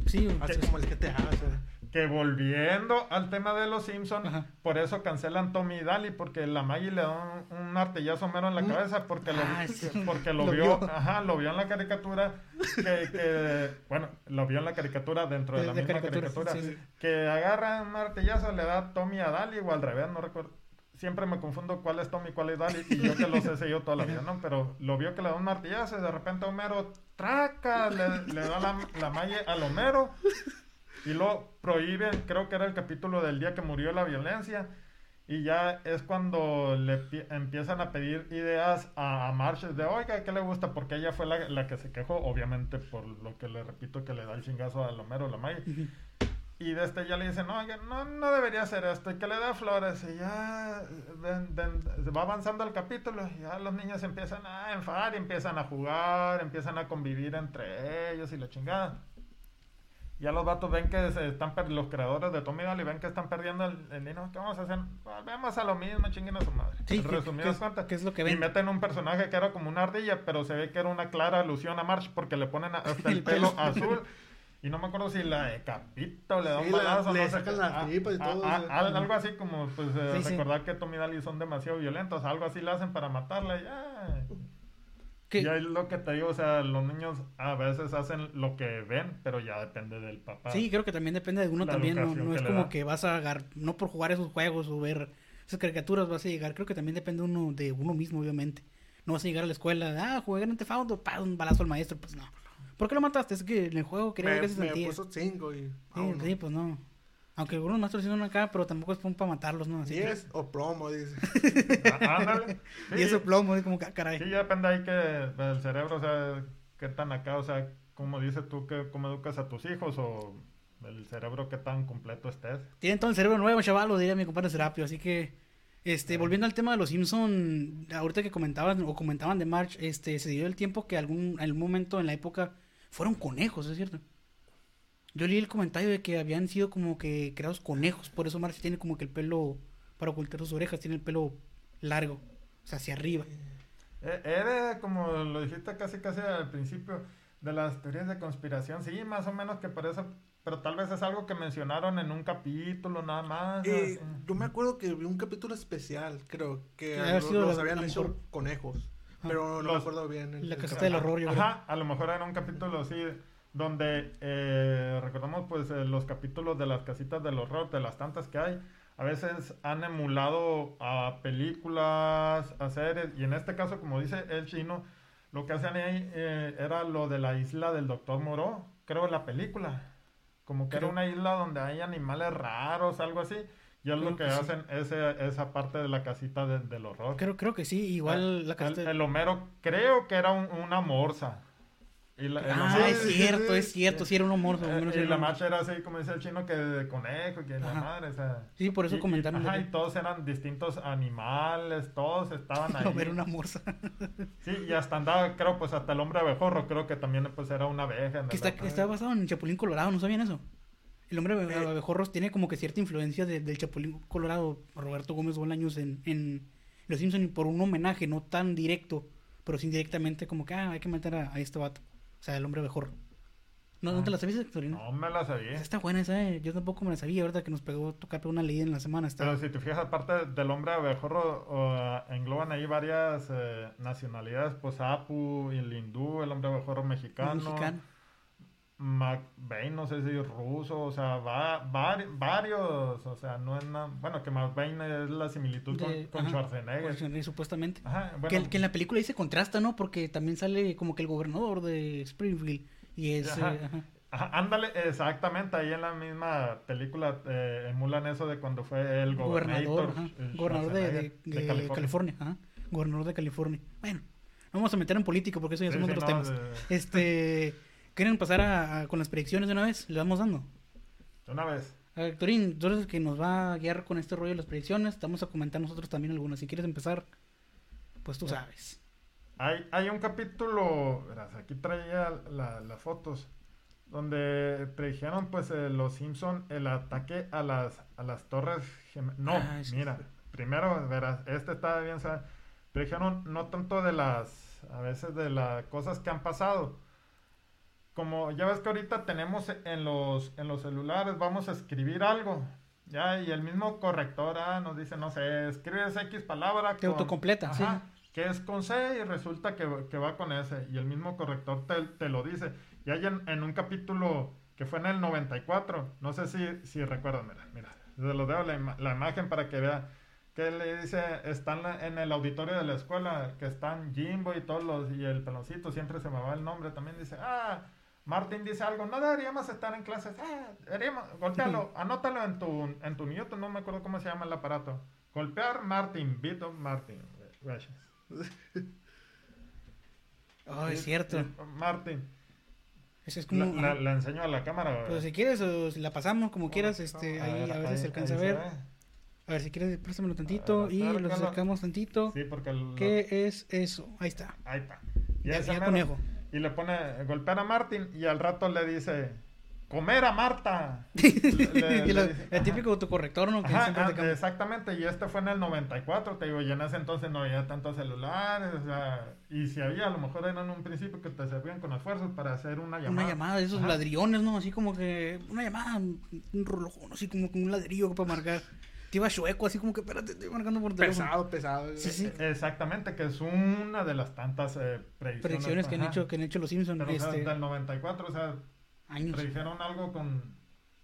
Sí, así pues, como el GTA. o sea. Que volviendo al tema de los Simpsons, Ajá. por eso cancelan Tommy y Daly, porque la Maggie le da un, un martillazo mero en la cabeza, porque lo, Ah, sí. porque lo, Lo vio, vio. ajá, lo vio en la caricatura, que, que- bueno, lo vio en la caricatura dentro de, De- la de misma caricatura, caricatura, sí, sí. que agarra un martillazo, le da Tommy a Daly o al revés, no recuerdo. Siempre me confundo cuál es Tommy y cuál es Daly, y yo que los he seguido toda la vida, ¿no? Pero lo vio que le da un martillazo y de repente Homero traca, le, le da la, la malla al Homero y lo prohíben, creo que era el capítulo del día que murió la violencia. Y ya es cuando le pi- empiezan a pedir ideas a, a Marsh de, oiga, ¿qué le gusta? Porque ella fue la, la que se quejó, obviamente por lo que le repito que le da el chingazo al Homero, la May. Y de este ya le dicen, no, no, no debería hacer esto, y que le da flores. Y ya va avanzando el capítulo, y ya los niños empiezan a enfadar, y empiezan a jugar, empiezan a convivir entre ellos y la chingada. Ya los vatos ven que se están los creadores de Tommy Daly ven que están perdiendo el, el dinero. ¿Qué vamos a hacer? Volvemos a lo mismo, chinguen a su madre. Sí, resumidas cuentas. que es lo que Y ven. meten un personaje que era como una ardilla, pero se ve que era una clara alusión a March porque le ponen [LAUGHS] hasta el, El pelo azul. Y no me acuerdo si la decapita o le da Sí, un la- balazo. le no sacan qué. las tripas y ah, todo, ah, algo así como, pues, eh, Sí, sí. recordar que Tommy Daly son demasiado violentos. Algo así le hacen para matarla y ya. Que- Ya es lo que te digo, o sea, los niños a veces hacen lo que ven, pero ya depende del papá. Sí, creo que también depende de uno La también, no, no que es le como que vas a agarrar, no por jugar esos juegos o ver esas caricaturas vas a llegar, creo que también depende uno de uno mismo, obviamente. No vas a llegar a la escuela, ah, jugué Grand Theft Auto, pa, un balazo al maestro, pues no. ¿Por qué lo mataste? Es que en el juego quería ver Me, qué se me sentía. puso 5 y... Sí, sí, pues no. Aunque algunos maestros hicieron acá, pero tampoco es para matarlos, ¿no? Así que- 10 o plomo, dice. [LAUGHS] Ah, ándale. Y Sí, eso plomo, es como que, ah, caray. Sí, ya depende ahí que del cerebro, o sea, qué tan acá, o sea, como dices tú, que, cómo educas a tus hijos o el cerebro qué tan completo estés. Tienen todo el cerebro nuevo, chaval, lo diría mi compadre Serapio. Así que, este, volviendo al tema de los Simpson, ahorita que comentaban o comentaban de March, este, se dio el tiempo que algún, algún momento en la época fueron conejos, ¿es cierto? Yo leí el comentario de que habían sido como que creados conejos, por eso March tiene como que el pelo, para ocultar sus orejas, tiene el pelo largo, o sea, hacia arriba. Eh, Era, como lo dijiste casi casi al principio, de las teorías de conspiración, sí, más o menos que por eso, pero tal vez es algo que mencionaron en un capítulo nada más. Eh, yo me acuerdo que vi un capítulo especial, creo, que sido los la- habían hecho mejor- conejos. Ah. Pero no Los- me acuerdo bien. el- La el caseta del horror, yo creo. Ajá, a lo mejor era un capítulo así, donde eh, recordamos pues eh, los capítulos de las casitas del horror, de las tantas que hay. a veces han emulado a películas, a series, y en este caso, como dice el chino, lo que hacían ahí eh, era lo de la isla del Doctor Moreau, creo en la película. Como que Creo- era una isla donde hay animales raros, algo así. Y es Creo lo que, que sí. hacen ese, esa parte de la casita de- del horror. Creo, creo que sí, igual la el, casita... el Homero creo que era un- una morsa. La, el Ah, es cierto, es cierto, sí era un humor. eh, y la marcha era así, como dice el chino, que de conejo, que la Ajá. madre, o sea. Sí, por eso y- y- comentaron. ajá, de y todos eran distintos animales, todos estaban [LAUGHS] ahí. ver una morsa. [LAUGHS] Sí, y hasta andaba, creo, pues hasta el hombre abejorro, creo que también pues era una abeja. que está, está basado en Chapulín Colorado, ¿no sabían eso? El hombre Eh. abejorros tiene como que cierta influencia de- del Chapulín Colorado, Roberto Gómez Bolaños en, en Los Simpsons por un homenaje, no tan directo, pero sí indirectamente como que ah, hay que matar a, a este vato. O sea, el hombre abejorro. ¿No, ¿no te la sabías, Victorino? No me la sabía. Está buena esa, eh. yo tampoco me la sabía, ahorita que nos pegó tocar una leída en la semana. Está... Pero si te fijas, aparte del hombre abejorro, o, engloban ahí varias eh, nacionalidades, pues Apu, el hindú, el hombre abejorro mexicano, mexicano. McBain, no sé si ruso, o sea, va, vari- varios, o sea, no es nada, bueno, que McBain es la similitud con, De- con ajá, Schwarzenegger. Schwarzenegger, supuestamente. Ajá, bueno, que, que en la película ahí se contrasta, ¿no? Porque también sale como que el gobernador de Springfield. Y es. Ajá. eh, ajá. Ajá, ándale, exactamente, ahí en la misma película eh, emulan eso de cuando fue el gobernador, gobernador, eh, gobernador de, California. ajá, gobernador de California. Bueno, no vamos a meter en político porque eso ya Sí, son sí, otros no, temas. de- Este, [LAUGHS] ¿quieren pasar a, a- con las predicciones de una vez? Le vamos dando. de una vez. A ver, eres el que nos va a guiar con este rollo de las predicciones. Vamos a comentar nosotros también algunas. Si quieres empezar, pues tú sabes. Hay, hay un capítulo, verás, aquí traía la- las fotos, donde predijeron pues eh, los Simpson el ataque a las, a las torres No, Ah, mira, primero, verás, este está bien, predijeron no tanto de las, a veces de las cosas que han pasado. Como ya ves que ahorita tenemos en los, en los celulares, vamos a escribir algo. Ya, y el mismo corrector ah, nos dice, no sé, escribes X palabra. Te autocompleta, sí. Que es con C y resulta que, que va con S. Y el mismo corrector te, te lo dice. Y hay en, en un capítulo que fue en el 94, no sé si, si recuerdan, mira, mira, se los dejo la, ima- la imagen para que vea que le dice, están en el auditorio de la escuela, que están Jimbo y todos los, y el peloncito, siempre se me va el nombre, también dice, ah, Martín dice algo, no deberíamos estar en clases, ah, deberíamos, golpealo, [LAUGHS] anótalo en tu, en tu Newton, no me acuerdo cómo se llama el aparato, golpear Martín, beat of Martín, gracias. [LAUGHS] Oh, es cierto. Martín. Ese es como. La, la- ajá. la enseño a la cámara. Pues si quieres, o si la pasamos como quieras, este, A ahí ver, a ver si ahí- se alcanza a ver. ve. A ver, si quieres, préstamelo tantito ver, y lo acercamos tantito. Sí, porque el- ¿Qué es eso? Ahí está. Ahí está. Ya- ya conejo. Y le pone golpear a Martín y al rato le dice comer a Marta. [LAUGHS] Le- Y lo- dice, el típico autocorrector, ¿no? Que Ajá, siempre ah, exactamente, y este fue en el 94, te digo, y en ese entonces no había tantos celulares, o sea, y si había, a lo mejor eran un principio que te servían con esfuerzos para hacer una llamada. Una llamada de esos Ajá. ladrillones, ¿no? Así como que. Una llamada, un reloj, así como con un ladrillo para marcar. Te iba chueco, así como que, espérate, estoy marcando por teléfono. Pesado, pesado. Sí, sí. Exactamente, que es una de las tantas eh, predicciones. Predicciones que han, hecho, que han hecho los Simpsons. Pero, o sea, este, del 94, o sea, años. predijeron algo con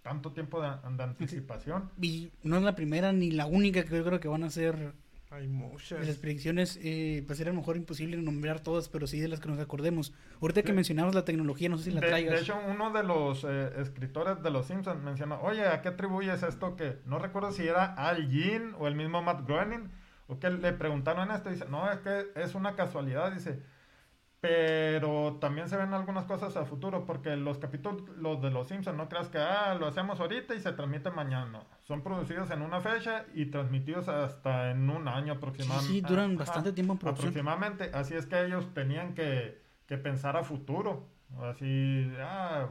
tanto tiempo de, de anticipación. Y no es la primera ni la única que yo creo que van a ser Hay muchas. de las predicciones. Eh, va a ser a lo mejor imposible nombrar todas, pero sí de las que nos acordemos. Ahorita que Sí. mencionabas la tecnología, no sé si la De, traigas. de hecho, uno de los eh, escritores de Los Simpsons mencionó, oye, ¿a qué atribuyes esto que no recuerdo si era Al Jean o el mismo Matt Groening o que le preguntaron esto? Dice, no, es que es una casualidad, dice. Pero también se ven algunas cosas a futuro, porque los capítulos los de Los Simpsons, no creas que ah, lo hacemos ahorita y se transmite mañana. no. Son producidos en una fecha y transmitidos hasta en un año aproximadamente. sí, duran bastante tiempo en producción. Aproximadamente. Así es que ellos tenían que, que pensar a futuro. Así, ah,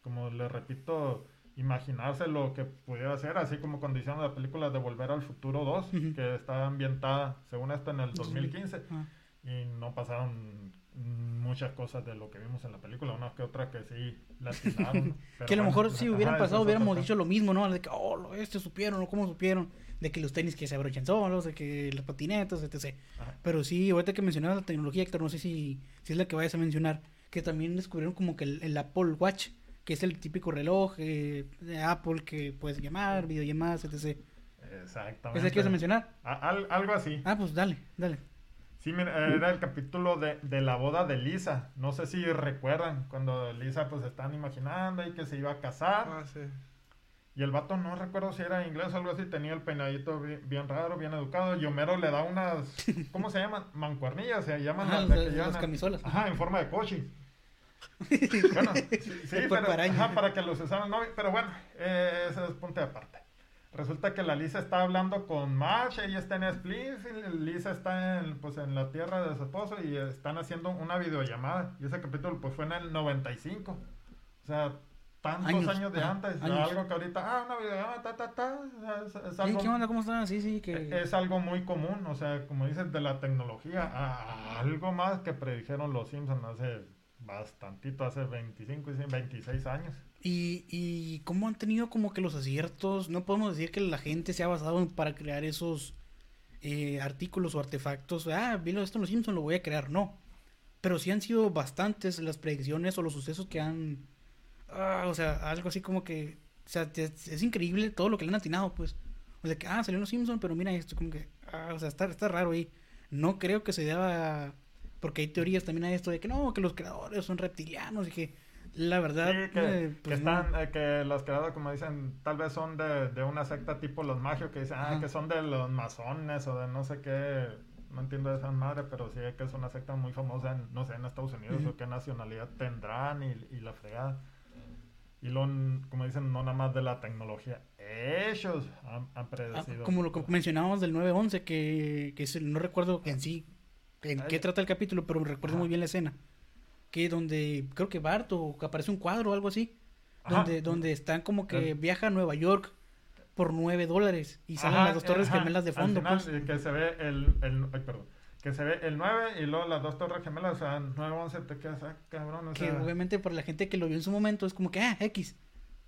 como le repito, imaginarse lo que pudiera ser, así como cuando hicieron la película de Volver al Futuro 2, Ujú. que está ambientada, según esto, en el 2015 Ah. y no pasaron muchas cosas de lo que vimos en la película, una que otra que sí la [LAUGHS] atinaron, pero que a lo bueno, mejor si hubieran pasado hubiéramos dicho lo mismo, ¿no? De que, oh, lo- este supieron, o cómo supieron, de que los tenis que se abrochan solos, de que las patinetas, etc. Ajá. Pero sí, ahorita que mencionabas la tecnología, Héctor, no sé si, si es la que vayas a mencionar, que también descubrieron como que el, el Apple Watch, que es el típico reloj eh, de Apple que puedes llamar, videollamadas, etc. Exactamente. ¿Es el que ibas a mencionar? A- al- algo así. Ah, pues dale, dale. Sí, mira, era el capítulo de, de la boda de Lisa. No sé si recuerdan cuando Lisa pues están imaginando y que se iba a casar. Ah, sí. Y el vato no recuerdo si era inglés o algo así, tenía el peinadito bien, bien raro, bien educado. Y Homero le da unas, [LAUGHS] ¿cómo se llaman? Mancuernillas, se llaman Ajá, las de camisolas. Ajá, en forma de coche. [LAUGHS] bueno, sí, sí, pero, ajá, para que los usaran, no, pero bueno, eh, ese es punto de aparte. Resulta que la Lisa está hablando con Marge, ella está en Springfield, Lisa está en, pues, en la tierra de su esposo y están haciendo una videollamada. Y ese capítulo pues fue en el 95. O sea, tantos Años, años, de antes. años. Algo que ahorita, ah, una videollamada, ta, ta, ta. Es, es algo, ¿Qué onda? ¿Cómo están? Sí, sí, que... es algo muy común. O sea, como dices, de la tecnología a algo más que predijeron los Simpsons hace bastantito, hace 25, y 26 años. Y, y cómo han tenido como que los aciertos, no podemos decir que la gente se ha basado para crear esos eh, artículos o artefactos, ah, vi esto en los Simpsons, lo voy a crear, no. Pero sí han sido bastantes las predicciones o los sucesos que han, ah, o sea, algo así como que, o sea, es, increíble todo lo que le han atinado, pues. O sea, que, ah, salió en los Simpsons, pero mira esto, como que, ah, o sea, está, está raro ahí. No creo que se deba, porque hay teorías también a esto de que no, que los creadores son reptilianos y que la verdad, Sí, que, eh, que pues, están, eh, que los creadores, como dicen, tal vez son de, de una secta tipo los magios, que dicen, ah, que son de los masones o de no sé qué, no entiendo de esa madre, pero sí que es una secta muy famosa en, no sé, en Estados Unidos o qué nacionalidad tendrán y, y la fregada. Y lo, como dicen, no nada más de la tecnología, ellos han, han Ah, como lo que mencionábamos del 911, que, que es el- no recuerdo en sí en Ay. qué trata el capítulo, pero recuerdo Ajá. muy bien la escena. Que donde creo que Bart o que aparece un cuadro o algo así, Ajá. donde, donde están como que viaja a Nueva York por 9 dólares y salen Ajá, las dos torres gemelas de fondo. final, pues. que se ve el, el, ay, perdón, que se ve el 9 y luego las dos torres gemelas, o sea, 9, 11, te quedas, ah, cabrón, o Que sea, obviamente para la gente que lo vio en su momento es como que, ah, X.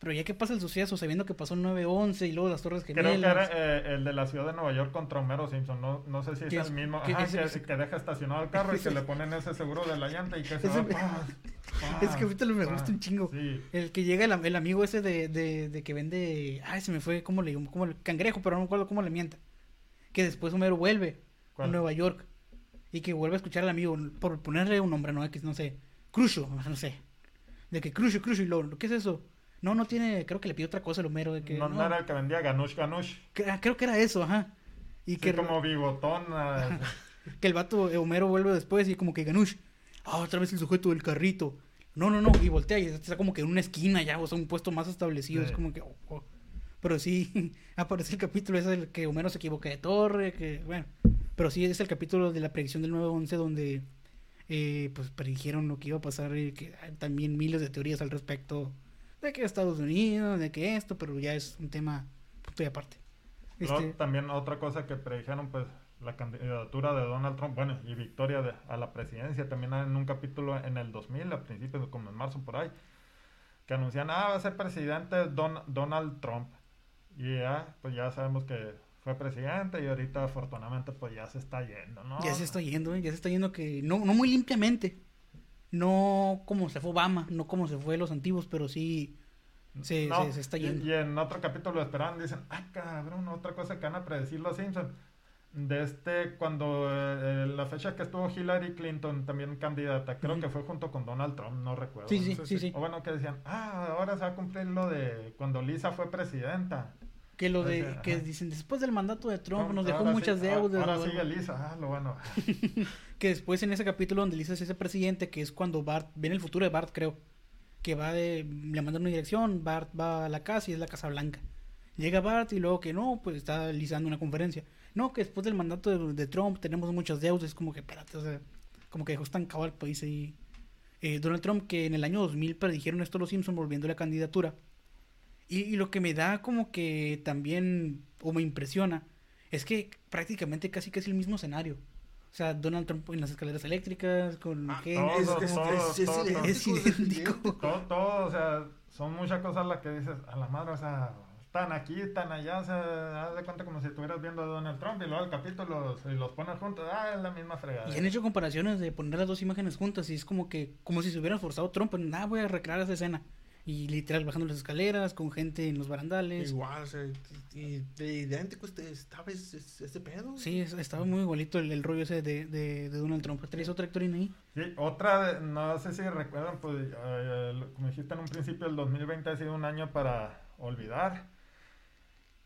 Pero ya que pasa el suceso, sabiendo que pasó el 911 y luego las torres Creo que gemelas. era eh, el de la ciudad de Nueva York contra Homero Simpson. No, no sé si es Que el es- mismo. que Ajá, es- que, es- que deja estacionado el carro y que le ponen ese seguro de la llanta y que se va. [LAUGHS] me- paz, Ese paz, capítulo me gusta un chingo. Sí. El que llega el, el amigo ese de, de, de que vende. Ay, se me fue, ¿cómo le digo? ¿Cómo le- Cangrejo, pero no me acuerdo cómo le mienta. Que después Homero vuelve a. Nueva York y que vuelve a escuchar al amigo por ponerle un nombre, no X, no sé. Crucio, no sé. De que Crucio, Crucio y lo, ¿qué es eso? No, no tiene, creo que le pidió otra cosa el Homero de que. No, no era el que vendía Ganush Ganush. que- ah, creo que era eso, ajá. Y Sí, que, como bigotón. [LAUGHS] que el vato eh, Homero vuelve después y como que Ganush, ah, otra vez el sujeto del carrito. No, no, no, y voltea y está como que en una esquina ya, o sea, un puesto más establecido. Sí. Es como que. oh, oh. Pero sí, [LAUGHS] aparece el capítulo ese el que Homero se equivoca de torre, que bueno. Pero sí, es el capítulo de la predicción del 9-11 donde eh, pues predijeron lo que iba a pasar y que hay también miles de teorías al respecto de que Estados Unidos, de que esto, pero ya es un tema y aparte. luego Este, también otra cosa que predijeron, pues, la candidatura de Donald Trump, bueno, y victoria de- a la presidencia, también en un capítulo en el 2000, a principios, como en marzo por ahí, que anuncian, ah, va a ser presidente Don- Donald Trump. Y ya, pues ya sabemos que fue presidente y ahorita afortunadamente pues ya se está yendo, ¿no? Ya se está yendo, ya se está yendo que no, no muy limpiamente. No como se fue Obama, no como se fue los antiguos, pero sí se, No, se- se está y- yendo. Y, en otro capítulo esperaban, dicen, ah, cabrón, otra cosa que van a predecir los Simpsons. De este, cuando eh, la fecha que estuvo Hillary Clinton también candidata, creo que fue junto con Donald Trump, no recuerdo. Sí, sí, Sí, sí, sí. sí. O bueno, que decían, ah, ahora se va a cumplir lo de cuando Lisa fue presidenta. Que lo de que dicen después del mandato de Trump nos dejó sí- muchas ah, deudas. Ahora sigue. Lisa, ah, lo bueno. [LAUGHS] Que después en ese capítulo donde Lisa es ese presidente, que es cuando Bart, viene el futuro de Bart, creo, que va de, le mandan una dirección, Bart va a la casa y es la Casa Blanca. Llega Bart y luego que no, pues está Lisa dando una conferencia. No, que después del mandato de, de Trump tenemos muchas deudas, es como que, espérate, o sea, como que dejó estancado al país ahí. Eh, Donald Trump, que en el año 2000 predijeron esto los Simpsons volviendo a la candidatura. Y, y lo que me da como que también, o me impresiona, es que prácticamente casi casi el mismo escenario. O sea, Donald Trump en las escaleras eléctricas, con Ah, gente. todo, Es, es- todo, es- es todo, idéntico, Es idéntico. todo, todo, o sea, son muchas cosas las que dices, a la madre, o sea, están aquí, están allá, o sea, haz de cuenta como si estuvieras viendo a Donald Trump y luego el capítulo y los pones juntos, ah, es la misma fregada. Y han hecho comparaciones de poner las dos imágenes juntas y es como que, como si se hubieran forzado Trump en, ah, voy a recrear esa escena. Y literal bajando las escaleras con gente en los barandales. Igual, o sea, y, y de idéntico este, estaba ese, pedo. Sí, es- estaba muy igualito el, el rollo ese de, de, de Donald Trump. ¿Traes otra Hectorina ahí? Sí, otra, de- no sé si recuerdan, pues, eh, como dijiste en un principio, el 2020 ha sido un año para olvidar.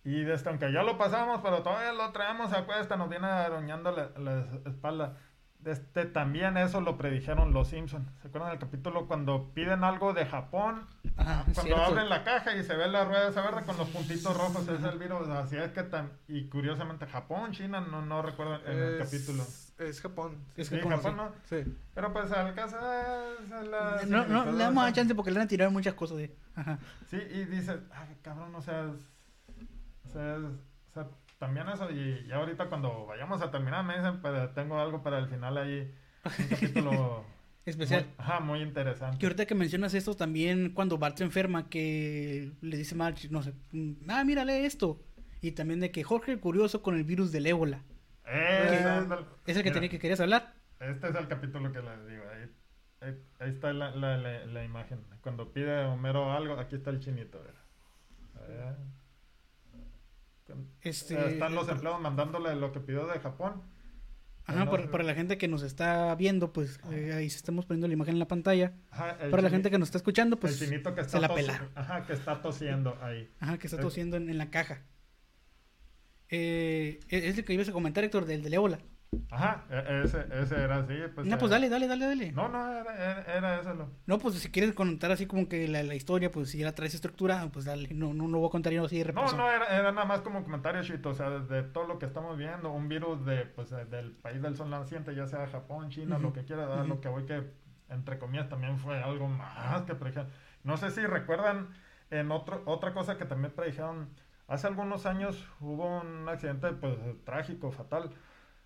Y desde aunque ya lo pasamos, pero todavía lo traemos a cuesta, nos viene arañando la, la espalda. Este, también eso lo predijeron los Simpsons. ¿Se acuerdan del capítulo cuando piden algo de Japón? Ajá, es Cuando cierto. abren la caja y se ve la rueda esa verde con los puntitos rojos, es el virus. Así es que, tam- y curiosamente, Japón, China, no, no recuerdo en el Es- capítulo. Es Japón. Es Sí, Japón, Japón, sí. ¿no? Sí. Pero pues al caso es la No, no, similitud, le damos a chance porque le van a tirar muchas cosas de. Ajá. Sí, y dices, ay, cabrón, o sea, es- o sea, es- o sea, también eso, y, y ahorita cuando vayamos a terminar me dicen, pero tengo algo para el final ahí, un [LAUGHS] capítulo Especial. Muy, ajá, muy interesante. Que ahorita que mencionas esto también cuando Bart se enferma que le dice Marge, no sé, mm, ah, mírale esto. Y también de que Jorge el curioso con el virus del ébola. Eh. Es el que tenía que querías hablar. Este es el capítulo que les digo, ahí, ahí, ahí está la, la, la, la imagen. Cuando pide Homero algo, aquí está el chinito, mira. Ahí, Este, Eh, están los empleados mandándole lo que pidió de Japón. Ajá, no, para, la gente que nos está viendo, pues eh, ahí estamos poniendo la imagen en la pantalla. Ajá, Para la gente que nos está escuchando, pues el chinito que está se la pelaron. Ajá, que está tosiendo ahí. Ajá, que está Eh. tosiendo en, en la caja. Eh, es el que ibas a comentar, Héctor, del del ébola. Ajá, e- ese, ese era así. Pues, no, pues eh, dale, dale, dale, dale. No, no, era, era, eso. Lo... No, pues si quieres contar así como que la, la historia, pues si ya traes estructura, pues dale. No, no, no voy a contar yo así de No, repasón. no, era, era nada más como comentario, Chito, o sea, de, todo lo que estamos viendo, un virus de, pues, del país del sol naciente, ya sea Japón, China, lo que quiera, lo que voy que, entre comillas, también fue algo más que predijeron. No sé si recuerdan en otro, otra cosa que también predijeron, hace algunos años hubo un accidente, pues, trágico, fatal,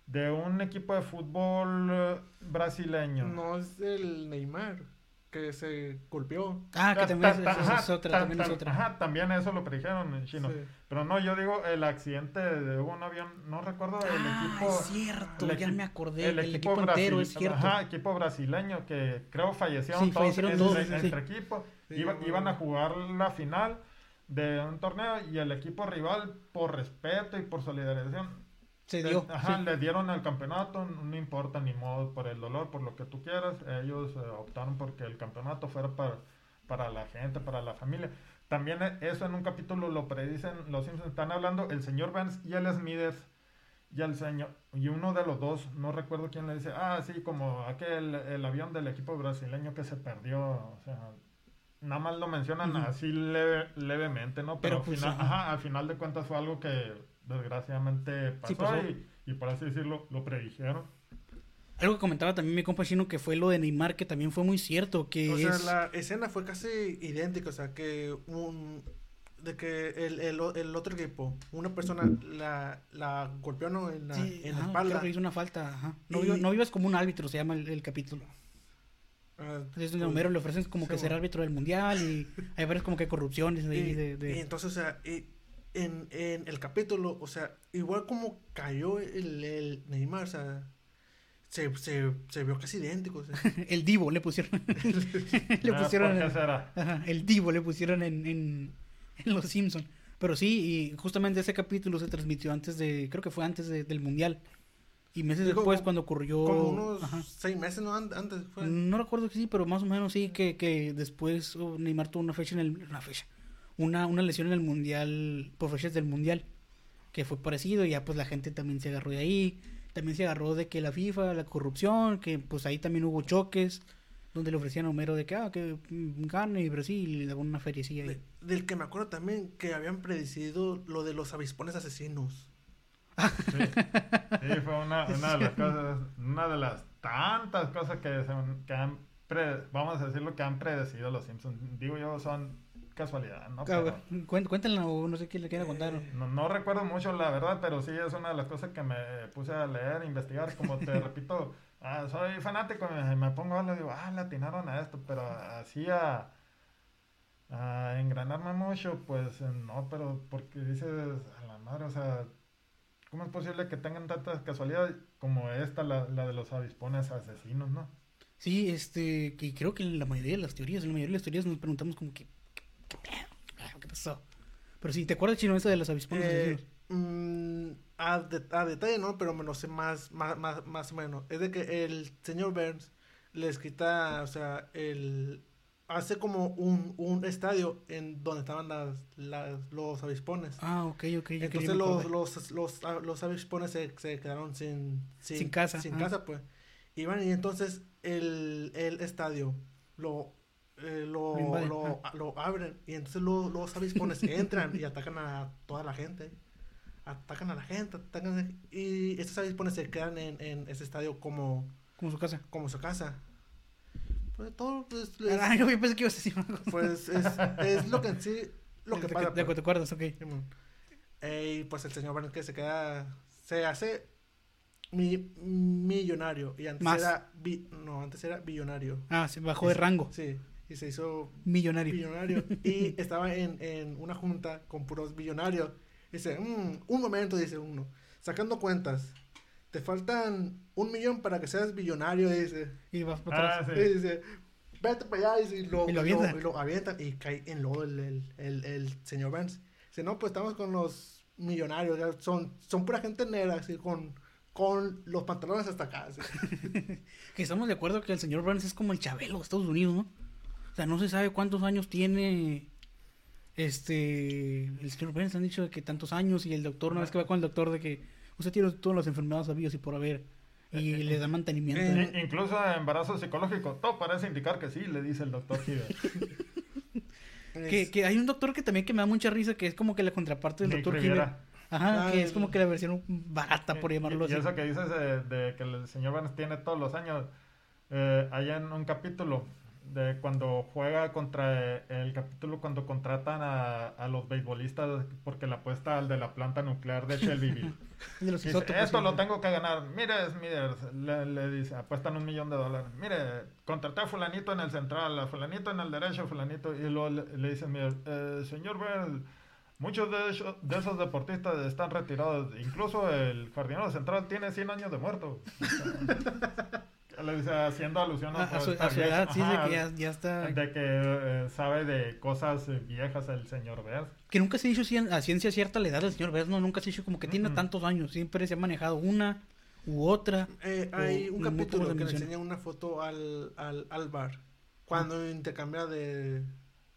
de un equipo de fútbol eh, brasileño. No es el Neymar que se golpeó. Ah, que Ta- también es, otra, ta- también es otra. Ajá, también eso lo predijeron en chino. Sí. Pero no, yo digo el accidente de un avión, no recuerdo el Ah, equipo. es cierto, el ya me acordé, el equipo entero, es cierto. Ajá, equipo brasileño que creo fallecieron Sí, todos fallecieron entre, todos, sí. entre equipos. Sí, Iba- bueno. iban a jugar la final de un torneo y el equipo rival, por respeto y por solidarización, Se le- dio. ajá, sí. le dieron el campeonato, no importa ni modo por el dolor, por lo que tú quieras. Ellos eh, optaron porque el campeonato fuera para, para la gente, para la familia. También eh, eso en un capítulo lo predicen los Simpsons. Están hablando el señor Burns y el Smithers y el señor y uno de los dos, no recuerdo quién le dice, ah, sí, como aquel el avión del equipo brasileño que se perdió, o sea, nada más lo mencionan así leve- levemente, ¿no? Pero, Pero, pues, final- ajá. ajá, al final de cuentas fue algo que desgraciadamente pasó, Sí, pasó. Y, y por así decirlo, lo predijeron. Algo que comentaba también mi compa chino que fue lo de Neymar, que también fue muy cierto, que O sea, la escena fue casi idéntica, o sea, que un de que el, el, el otro equipo, una persona la, la golpeó ¿no? en la, Sí, en la espalda. creo que hizo una falta, ajá. No, Y- no vivas como un árbitro, se llama el, el capítulo. Ah, Entonces, a pues, Homero le ofrecen como sí, que ser árbitro del mundial y hay varias como que corrupciones ahí y, de... de- y entonces, o sea, y en, en el capítulo, o sea, igual como cayó el, el Neymar, o sea, se, se, se vio casi idéntico. o sea. [LAUGHS] El Divo le pusieron. [LAUGHS] [LAUGHS] le Ah, pusieron... el Divo le pusieron en, en, en Los Simpson. Pero sí, y justamente ese capítulo se transmitió antes de, creo que fue antes de- del Mundial. Y meses Digo, después como- cuando ocurrió... Como unos ajá. seis meses, ¿no? An- Antes fue. No recuerdo que sí, pero más o menos sí, que, que después oh, Neymar tuvo una fecha en el... Una fecha. Una, una lesión en el Mundial, por fechas del Mundial. Que fue parecido y ya pues la gente también se agarró de ahí. También se agarró de que la FIFA, la corrupción, que pues ahí también hubo choques. Donde le ofrecían a Homero de que, ah, que gane y Brasil y le daban una feriecilla. De- del que me acuerdo también que habían predecido lo de los avispones asesinos. Sí, Sí, fue una, [LAUGHS] una de las cosas, una de las tantas cosas que, se- que han, pre- vamos a decirlo, que han predecido los Simpsons. Digo yo, son casualidad, ¿no? Pero Cuéntenla o no sé quién le quiera contar. no, no recuerdo mucho, la verdad, pero sí es una de las cosas que me puse a leer, investigar. Como te [LAUGHS] repito, ah, soy fanático, me, me pongo a leer, digo, ah, le atinaron a esto, pero así a, a engranarme mucho, pues eh, no, pero porque dices, a la madre, o sea, ¿cómo es posible que tengan tantas casualidades como esta, la, la de los avispones asesinos, no? Sí, este, que creo que en la mayoría de las teorías, en la mayoría de las teorías nos preguntamos como que, ¿qué pasó? Pero sí, ¿te acuerdas, Chino, esa de los avispones Eh, mm, a, de- a detalle no, pero me lo sé más, más, más, más o menos. Es de que el señor Burns les quita, o sea, el hace como un, un estadio en donde estaban las, las- los avispones. Ah, ok, ok. Entonces los, los, los, los avispones se, se quedaron sin, Sin casa, Sin ah. casa, pues. Iban y entonces el, el estadio lo, eh, lo, Lo lo, abren y entonces lo- los avispones entran y atacan a toda la gente. Atacan a la gente, atacan a- y estos avispones se quedan en, en ese estadio como, Como su casa. como su casa. Pues todo, pues, [LAUGHS] les- Ah, yo pensé que ibas a decir una cosa. pues es, es lo que en sí, lo que pasa. De que te acuerdas, ok. Y pues el señor Burns que se queda, se hace mi, millonario. Y antes Más. era, bi- no, antes era billonario. Ah, se bajó de rango. Sí, y se hizo Millonario. [LAUGHS] y estaba en, en una junta con puros billonarios. Dice, "Mm, un momento, dice uno, sacando cuentas. Te faltan un millón para que seas billonario, dice. Y vas para Ah, atrás. sí. Y dice, vete para allá, dice, y lo, Y lo y lo- avientan. y lo avientan y cae en lodo el, el, el, el señor Burns. Dice, no, pues estamos con los millonarios, ya son, son pura gente negra, así, con, con los pantalones hasta acá. [LAUGHS] Que estamos de acuerdo que el señor Burns es como el Chabelo de Estados Unidos, ¿no? O sea, no se sabe cuántos años tiene este el señor Burns. Han dicho que tantos años y el doctor, una vez que va con el doctor, de que usted tiene todas las enfermedades habidas y por haber. Y le da mantenimiento. eh, I- incluso embarazo psicológico, todo parece indicar que sí, le dice el doctor Hibbert. [LAUGHS] que, que hay un doctor que también que me da mucha risa, que es como que la contraparte del Nick doctor. Hibbert. Ajá, Ah, que es como que la versión barata, por Y- llamarlo y, así. eso que dices de, de que el señor Burns tiene todos los años, eh, hay en un capítulo de cuando juega contra el capítulo cuando contratan a, a los beisbolistas porque la apuesta al de la planta nuclear de Shelbyville. [LAUGHS] De los Dice, esto lo tengo que ganar. Mire, Smithers, le, le dice, apuestan un millón de dólares. Mire, contraté a fulanito en el central, a fulanito en el derecho, fulanito. Y luego le, le dice Smithers, "Eh, señor Bell, muchos de, esos- de esos deportistas están retirados. Incluso el jardinero central tiene 100 años de muerto. [LAUGHS] haciendo alusión A, a su, a su edad, sí, de que ya, ya está. de que eh, sabe de cosas eh, viejas el señor Bell. Que nunca se ha dicho cien- a ciencia cierta la edad del señor Burns, no, nunca se ha dicho como que tiene tantos años. Siempre se ha manejado una u otra. Eh, hay O- un no, ¿cómo capítulo que le enseña una foto al, al, al bar. Cuando intercambia de...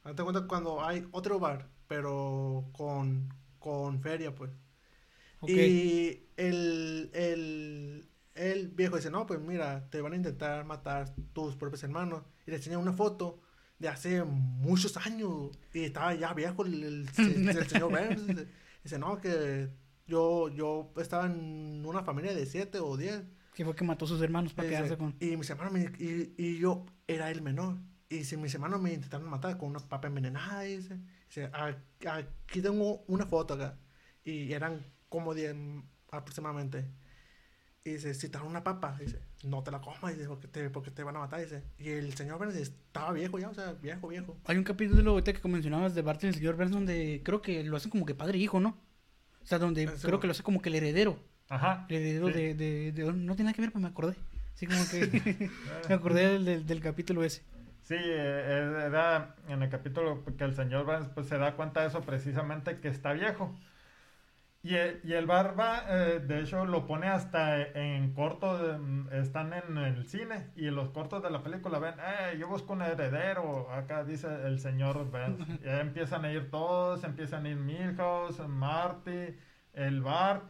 Date cuenta cuando hay otro bar, pero con, con feria, pues. Ok. Y el, el, el viejo dice, no, pues mira, te van a intentar matar tus propios hermanos. Y le enseña una foto de hace muchos años. Y estaba ya viejo el, el, el- el [LAUGHS] señor Burns. Dice, dice, no, que yo, yo estaba en una familia de siete o diez. Que fue que mató a sus hermanos para Dice, quedarse con. Y mis hermanos, me- y, y yo era el menor. Y si mis hermanos me intentaron matar con una papa envenenada, dice. dice "A- aquí tengo una foto acá. Y eran como 10 aproximadamente. Y dice, si te dan una papa, dice, no te la comas, dice, porque te, porque te van a matar, dice. Y el señor Burns estaba viejo ya, o sea, viejo, viejo. Hay un capítulo ahorita que mencionabas de Bart y el señor Burns donde creo que lo hacen como que padre e hijo, ¿no? O sea, donde Eso. creo que lo hace como que el heredero. Ajá. El heredero Sí. de, de, de- No tiene nada que ver, pero me acordé. Así como que [LAUGHS] me acordé del, del, del capítulo ese. Sí, eh, era en el capítulo que el señor Burns pues, se da cuenta de eso precisamente que está viejo. Y, el- y el barba, eh, de hecho, lo pone hasta en corto, de- mm, están en el cine y en los cortos de la película ven, eh, yo busco un heredero, acá dice el señor Burns. Y ahí empiezan a ir todos, empiezan a ir Milhouse, Marty, el Bart,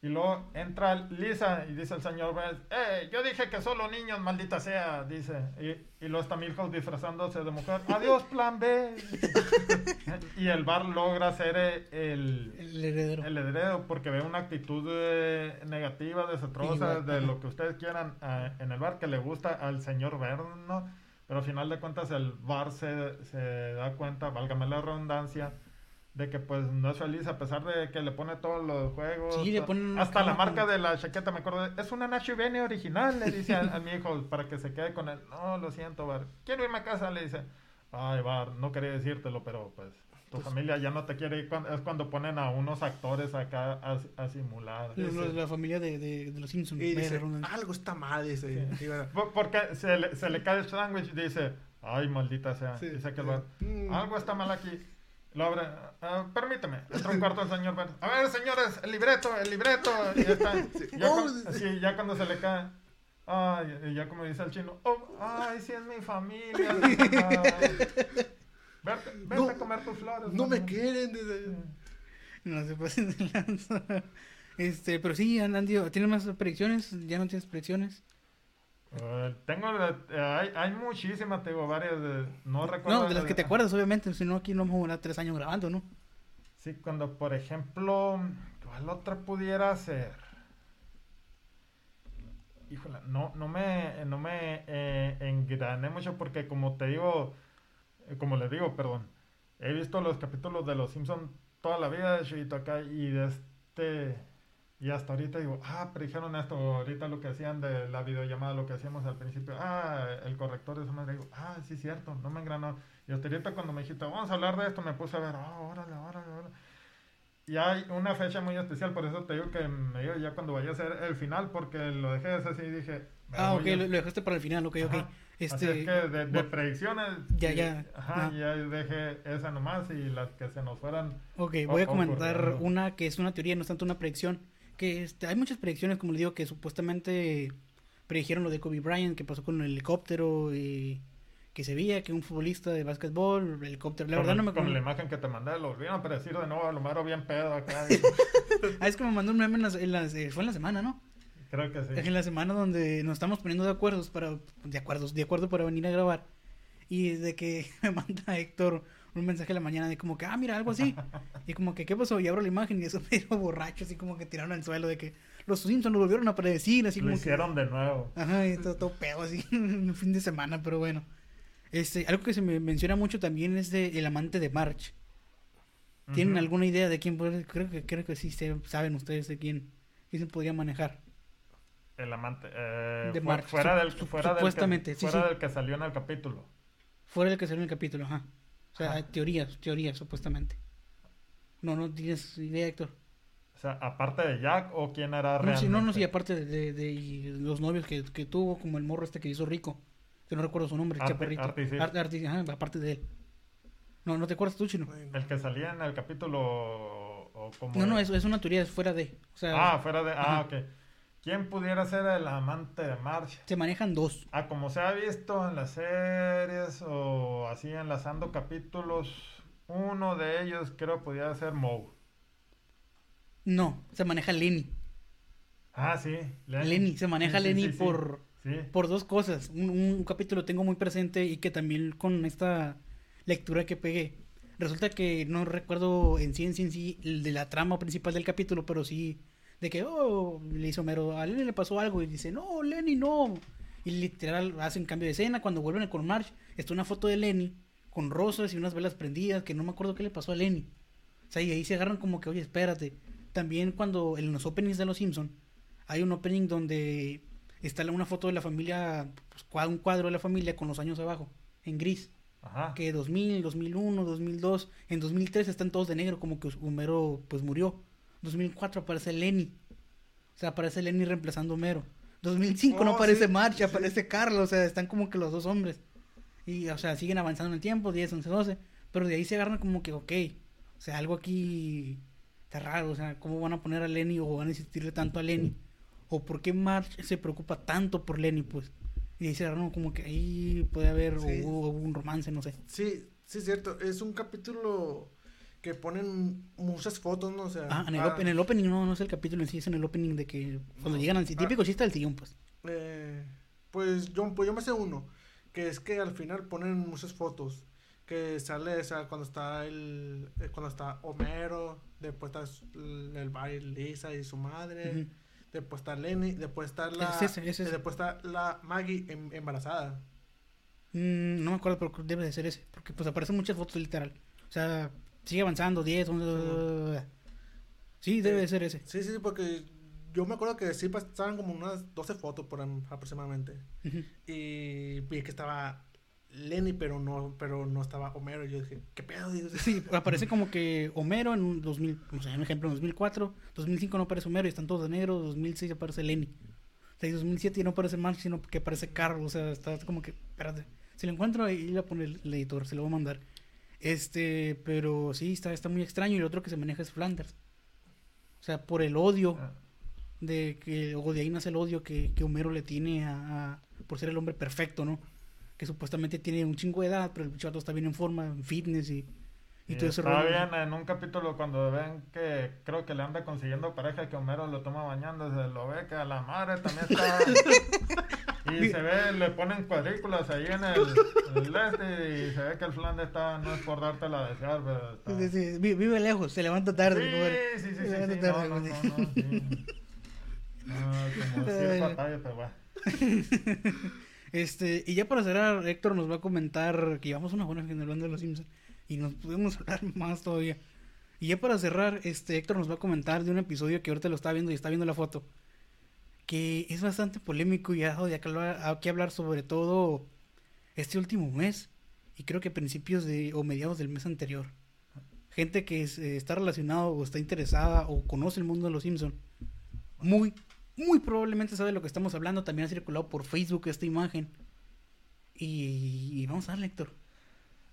y luego entra Lisa y dice el señor Burns, ¡Eh! Yo dije que solo niños, maldita sea, dice. Y, y luego está Milhouse disfrazándose de mujer. ¡Adiós, plan B! [LAUGHS] y el bar logra ser el, El heredero. el heredero porque ve una actitud eh, negativa, desastrosa, de lo que ustedes quieran eh, en el bar que le gusta al señor Burns, ¿no? Pero al final de cuentas el bar se, se da cuenta, válgame la redundancia, de que pues no es feliz a pesar de que le pone todos los juegos. Sí, le ponen hasta la marca con- de la chaqueta, me acuerdo, de, es una Nacho Bene original, le dice a, a mi hijo para que se quede con él. No, lo siento, Bar. Quiero irme a casa, le dice. Ay, Bar, no quería decírtelo, pero pues tu familia ya no te quiere ir. cuando- Es cuando ponen a unos actores acá a, a simular. Los- los- la familia de, de, de los Simpsons. Y dice, algo está mal, dice. Y bueno, Por- Porque se le, se le cae el sándwich y dice, ay, maldita sea. Sí, dice que sí. bar, Mm. algo está mal aquí. Lo abre. ah, permíteme. Entra un cuarto del señor Burns. A ver, señores, el libreto, el libreto. Y ya está. [LAUGHS] Ya, Oh, cu- sí, ya cuando se le cae. Ay, y ya como dice el chino. Oh, ay, sí es mi familia. [LAUGHS] Vete No, a comer tus flores. No me quieren. dice. No se pasen de lanza. Este, pero sí, Andy, ¿tienes más predicciones? ¿Ya no tienes predicciones? Eh, tengo, eh, hay, hay muchísimas, tengo varias, de- no recuerdo. No, de las que te acuerdas, obviamente. Si no, aquí no vamos a durar tres años grabando, ¿no? Sí, cuando, por ejemplo, ¿cuál otra pudiera ser? Híjole, no, no me, no me eh, engrané mucho porque como te digo, eh, como les digo, perdón, he visto los capítulos de Los Simpson toda la vida, Chuyito acá, y de este, y hasta ahorita digo, ah, pero dijeron esto, ahorita lo que hacían de la videollamada, lo que hacíamos al principio, ah, el corrector de esa madre, digo, ah, sí, cierto, no me engranó. Y hasta ahorita cuando me dijiste, vamos a hablar de esto, me puse a ver, ah, órale, órale, órale. Y hay una fecha muy especial, por eso te digo que me digo ya cuando vaya a ser el final, porque lo dejé así y dije... Ah, ok, a- lo, dejaste para el final, ok, ok. Ajá. Este, Así es que de, de predicciones... Ya, ya. Ajá, Ajá. ya dejé esa nomás y las que se nos fueran... Ok, voy a comentar ocurriendo. una que es una teoría, no es tanto una predicción. Que este, hay muchas predicciones, como le digo, que supuestamente predijeron lo de Kobe Bryant, que pasó con el helicóptero, y que se veía que un futbolista de básquetbol, el helicóptero, la con, verdad no me con la acuerdo. imagen que te mandé, lo volvieron a predecir de nuevo, a lo mejor bien pedo acá. [LAUGHS] Ah, es que me mandó un meme en las, en las- eh, fue en la semana, ¿no? Creo que sí. En la semana donde nos estamos poniendo de acuerdos para, de acuerdos, de acuerdo para venir a grabar. Y de que [LAUGHS] me manda Héctor un mensaje a la mañana de como que, ah, mira, algo así. Y como que, ¿qué pasó? Y abro la imagen y eso medio borracho, así como que tiraron al suelo de que los Simpsons lo volvieron a predecir, así Lo como que... hicieron de nuevo. Ajá, y todo, todo pedo así, [LAUGHS] un fin de semana, pero bueno. Este, algo que se me menciona mucho también es de El amante de March. ¿Tienen alguna idea de quién puede? Creo que, creo que sí se- saben ustedes de quién, quién se podría manejar. El amante. eh, De Mark, fuera del, del que- supuestamente, sí, fuera sí. del que salió en el capítulo. Fuera del que salió en el capítulo, ajá. O sea, Ajá. teorías, teorías, supuestamente. No, no tienes idea, Héctor. O sea, aparte de Jack o quién era No, realmente. sí, no, no, sí, aparte de, de- los novios que, que tuvo, como el morro este que hizo rico. Que no recuerdo su nombre, el Arti- chaparrito. Arti, sí. Ar- Arti, ajá, aparte de él. No, ¿no te acuerdas tú, Chino? El que salía en el capítulo o, o como. No, no, es, es una teoría, es fuera de. O sea, Ah, fuera de. Ah, Ajá. ok. ¿Quién pudiera ser el amante de March? se manejan dos. Ah, como se ha visto en las series o así enlazando capítulos, uno de ellos creo pudiera ser Moe. No, se maneja Lenny. Ah, sí. Lenny, se maneja Sí, Lenny sí, sí. por, por dos cosas. Un, un capítulo tengo muy presente y que también con esta lectura que pegué. Resulta que no recuerdo en sí, en sí, en sí, el de la trama principal del capítulo, pero sí de que, oh, le hizo mero, a Lenny le pasó algo y dice, no, Lenny, no. Y literal hacen cambio de escena. Cuando vuelven con March, está una foto de Lenny con rosas y unas velas prendidas, que no me acuerdo qué le pasó a Lenny. O sea, y ahí se agarran como que, oye, espérate. También cuando en los openings de Los Simpson hay un opening donde está una foto de la familia, pues, un cuadro de la familia con los años abajo, en gris. Ajá. Que 2000, 2001, 2002, en 2003 están todos de negro como que Homero pues murió. 2004 aparece Lenny. O sea, aparece Lenny reemplazando a Homero. 2005 no Oh, aparece sí, March, sí. aparece Carlos, o sea, están como que los dos hombres. Y, o sea, siguen avanzando en el tiempo, 10, 11, 12. Pero de ahí se agarran como que, ok, o sea, algo aquí está raro. O sea, ¿cómo van a poner a Lenny o van a insistirle tanto a Lenny? ¿O por qué March se preocupa tanto por Lenny, pues? Y ahí se agarran como que ahí puede haber Sí. o hubo un romance, no sé. Sí, sí, es cierto. Es un capítulo que ponen muchas fotos, ¿no? O sea, Ah, en el, ah, en el opening no, no es el capítulo en sí, es en el opening de que cuando llegan al Ah. típico chiste del sillón, pues. eh, pues, yo, pues yo me sé uno, que es que al final ponen muchas fotos. Que sale, o sea, cuando está el, eh, cuando está Homero, después está el, el Barry, Lisa y su madre, después está Lenny, después está la, Es ese, es ese. después está la Maggie em- embarazada. Mm, no me acuerdo, pero debe de ser ese. Porque pues aparecen muchas fotos literal. O sea, sigue avanzando, 10, 11. Sí, debe de ser ese. Sí, sí, porque yo me acuerdo que sí pasaban como unas 12 fotos por am- aproximadamente. Y vi que estaba Lenny, pero no, pero no estaba Homero. Y yo dije, ¿qué pedo? Digo, Sí, aparece como que Homero en un 2000, o sea, un ejemplo, en 2004, 2005 no aparece Homero y están todos de negro, 2006 aparece Lenny. O sea, y 2007 no aparece Mark, sino que aparece Carl, o sea, está como que, espérate, si lo encuentro ahí le poner el editor, se lo voy a mandar. Este, pero sí, está, está muy extraño. Y el otro que se maneja es Flanders. O sea, por el odio Ah, de que, o de ahí nace el odio que, que Homero le tiene a, a- por ser el hombre perfecto, ¿no? Que supuestamente tiene un chingo de edad, pero el chato está bien en forma, en fitness y, y todo ese rollo. bien en un capítulo cuando ven que creo que le anda consiguiendo pareja que Homero lo toma bañando, se lo ve que a la madre también está. [LAUGHS] y se ve, le ponen cuadrículas ahí en el, el este y se ve que el flan está, no es por dártela a desear, pero está. Sí, sí, vi- vive lejos, se levanta tarde. Sí, sí, sí, Se sí, levanta sí, tarde, no, no, no, sí. No, como circo a tallo, pero bueno. [LAUGHS] Este, y ya para cerrar, Héctor nos va a comentar que llevamos una buena hablando de los Simpsons y nos podemos hablar [LAUGHS] más todavía. Y ya para cerrar, este Héctor nos va a comentar de un episodio que ahorita lo está viendo y está viendo la foto, que es bastante polémico y ha dado de que hablar, sobre todo este último mes y creo que principios de o mediados del mes anterior. Gente que eh, está relacionado o está interesada o conoce el mundo de los Simpsons, muy muy probablemente sabe de lo que estamos hablando. También ha circulado por Facebook esta imagen. Y, y vamos a darle, Héctor.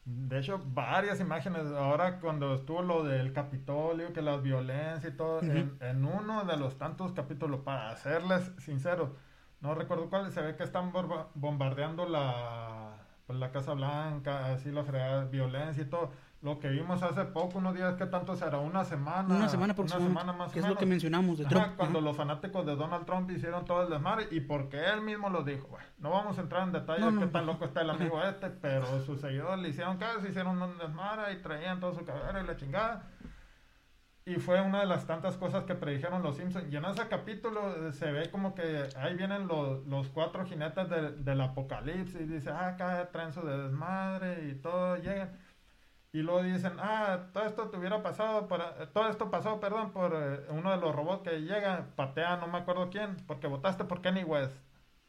De hecho, varias imágenes. Ahora, cuando estuvo lo del Capitolio, que la violencia y todo, en, en uno de los tantos capítulos, para serles sinceros, no recuerdo cuál, se ve que están bombardeando la, pues, la Casa Blanca, así la fregada, violencia y todo. Lo que vimos hace poco, unos días, ¿qué tanto será? Una semana. Una semana aproximadamente. semana más que es lo que mencionamos de Ajá, Trump. cuando Ajá. los fanáticos de Donald Trump hicieron todo el desmadre y porque él mismo lo dijo. Bueno, no vamos a entrar en detalle No, de no, qué no. tan loco está el amigo este, pero sus seguidores le hicieron caso, hicieron un desmadre y traían todo su cagadero y la chingada. Y fue una de las tantas cosas que predijeron los Simpsons. Y en ese capítulo eh, se ve como que ahí vienen los, los cuatro jinetes de- del apocalipsis. Y dice, ah, acá traen su desmadre y todo, llegan. Y luego dicen, ah, todo esto te hubiera pasado, por, todo esto pasó, perdón, por eh, uno de los robots que llega, patea, no me acuerdo quién, porque votaste por Kenny West.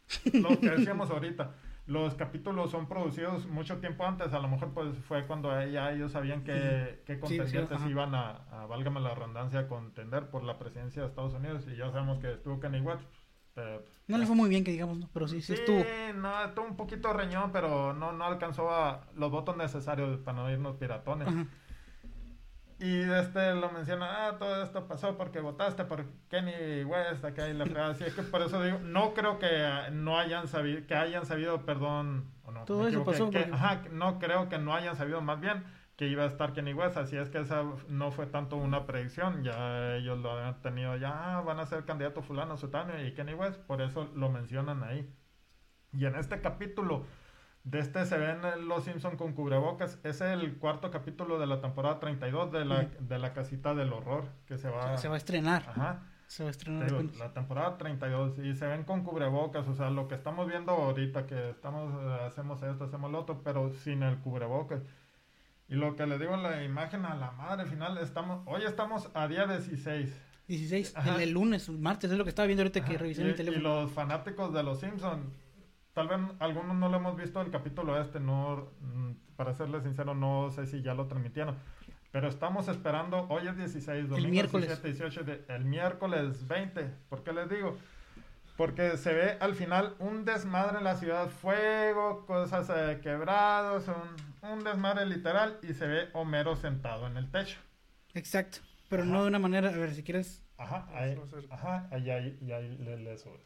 [LAUGHS] Lo que decíamos ahorita. Los capítulos son producidos mucho tiempo antes, a lo mejor pues fue cuando ya ellos sabían que, que sí, contendientes iban a, a, válgame la redundancia, contender por la presidencia de Estados Unidos. Y ya sabemos que estuvo Kenny West. Eh, No le fue muy bien, que digamos, ¿no? pero sí, sí, estuvo. no, estuvo un poquito reñón, pero no, no alcanzó a los votos necesarios para no irnos piratones. Ajá. Y este lo menciona, ah, todo esto pasó porque votaste por Kenny West, acá y la fregada. Así es que por eso digo, no creo que no hayan sabido, que hayan sabido, perdón, o no, Todo me eso pasó que- porque- ajá, no creo que no hayan sabido más bien que iba a estar Kenny West, así es que esa no fue tanto una predicción, ya ellos lo habían tenido, ya ah, van a ser candidato fulano, sutano y Kenny West, por eso lo mencionan ahí. Y en este capítulo de este se ven los Simpson con cubrebocas. Es el cuarto capítulo de la temporada 32 de la, de la casita del horror que se va, Se va a estrenar. Ajá. Se va a estrenar. digo, la temporada 32 y se ven con cubrebocas, o sea, lo que estamos viendo ahorita que estamos eh, hacemos esto, hacemos lo otro, pero sin el cubrebocas. Y lo que le digo en la imagen a la madre al final estamos hoy estamos a día 16. 16, Ajá. el, el lunes, el martes, es lo que estaba viendo ahorita que Ajá, revisé y, mi y teléfono. los fanáticos de los Simpsons, tal vez algunos no lo hemos visto el capítulo este, no, mm, para serles sincero, no sé si ya lo transmitieron. Pero estamos esperando, hoy es 16, domingo miércoles. 17, 18, de- el miércoles 20. ¿Por qué les digo? Porque se ve al final un desmadre en la ciudad, fuego, cosas eh, quebrados, un, un desmadre literal y se ve Homero sentado en el techo. Exacto. Pero Ajá. no de una manera, a ver si quieres Ajá, ahí, Eso va a ser- ajá, ahí, ahí, y ahí le, le subes.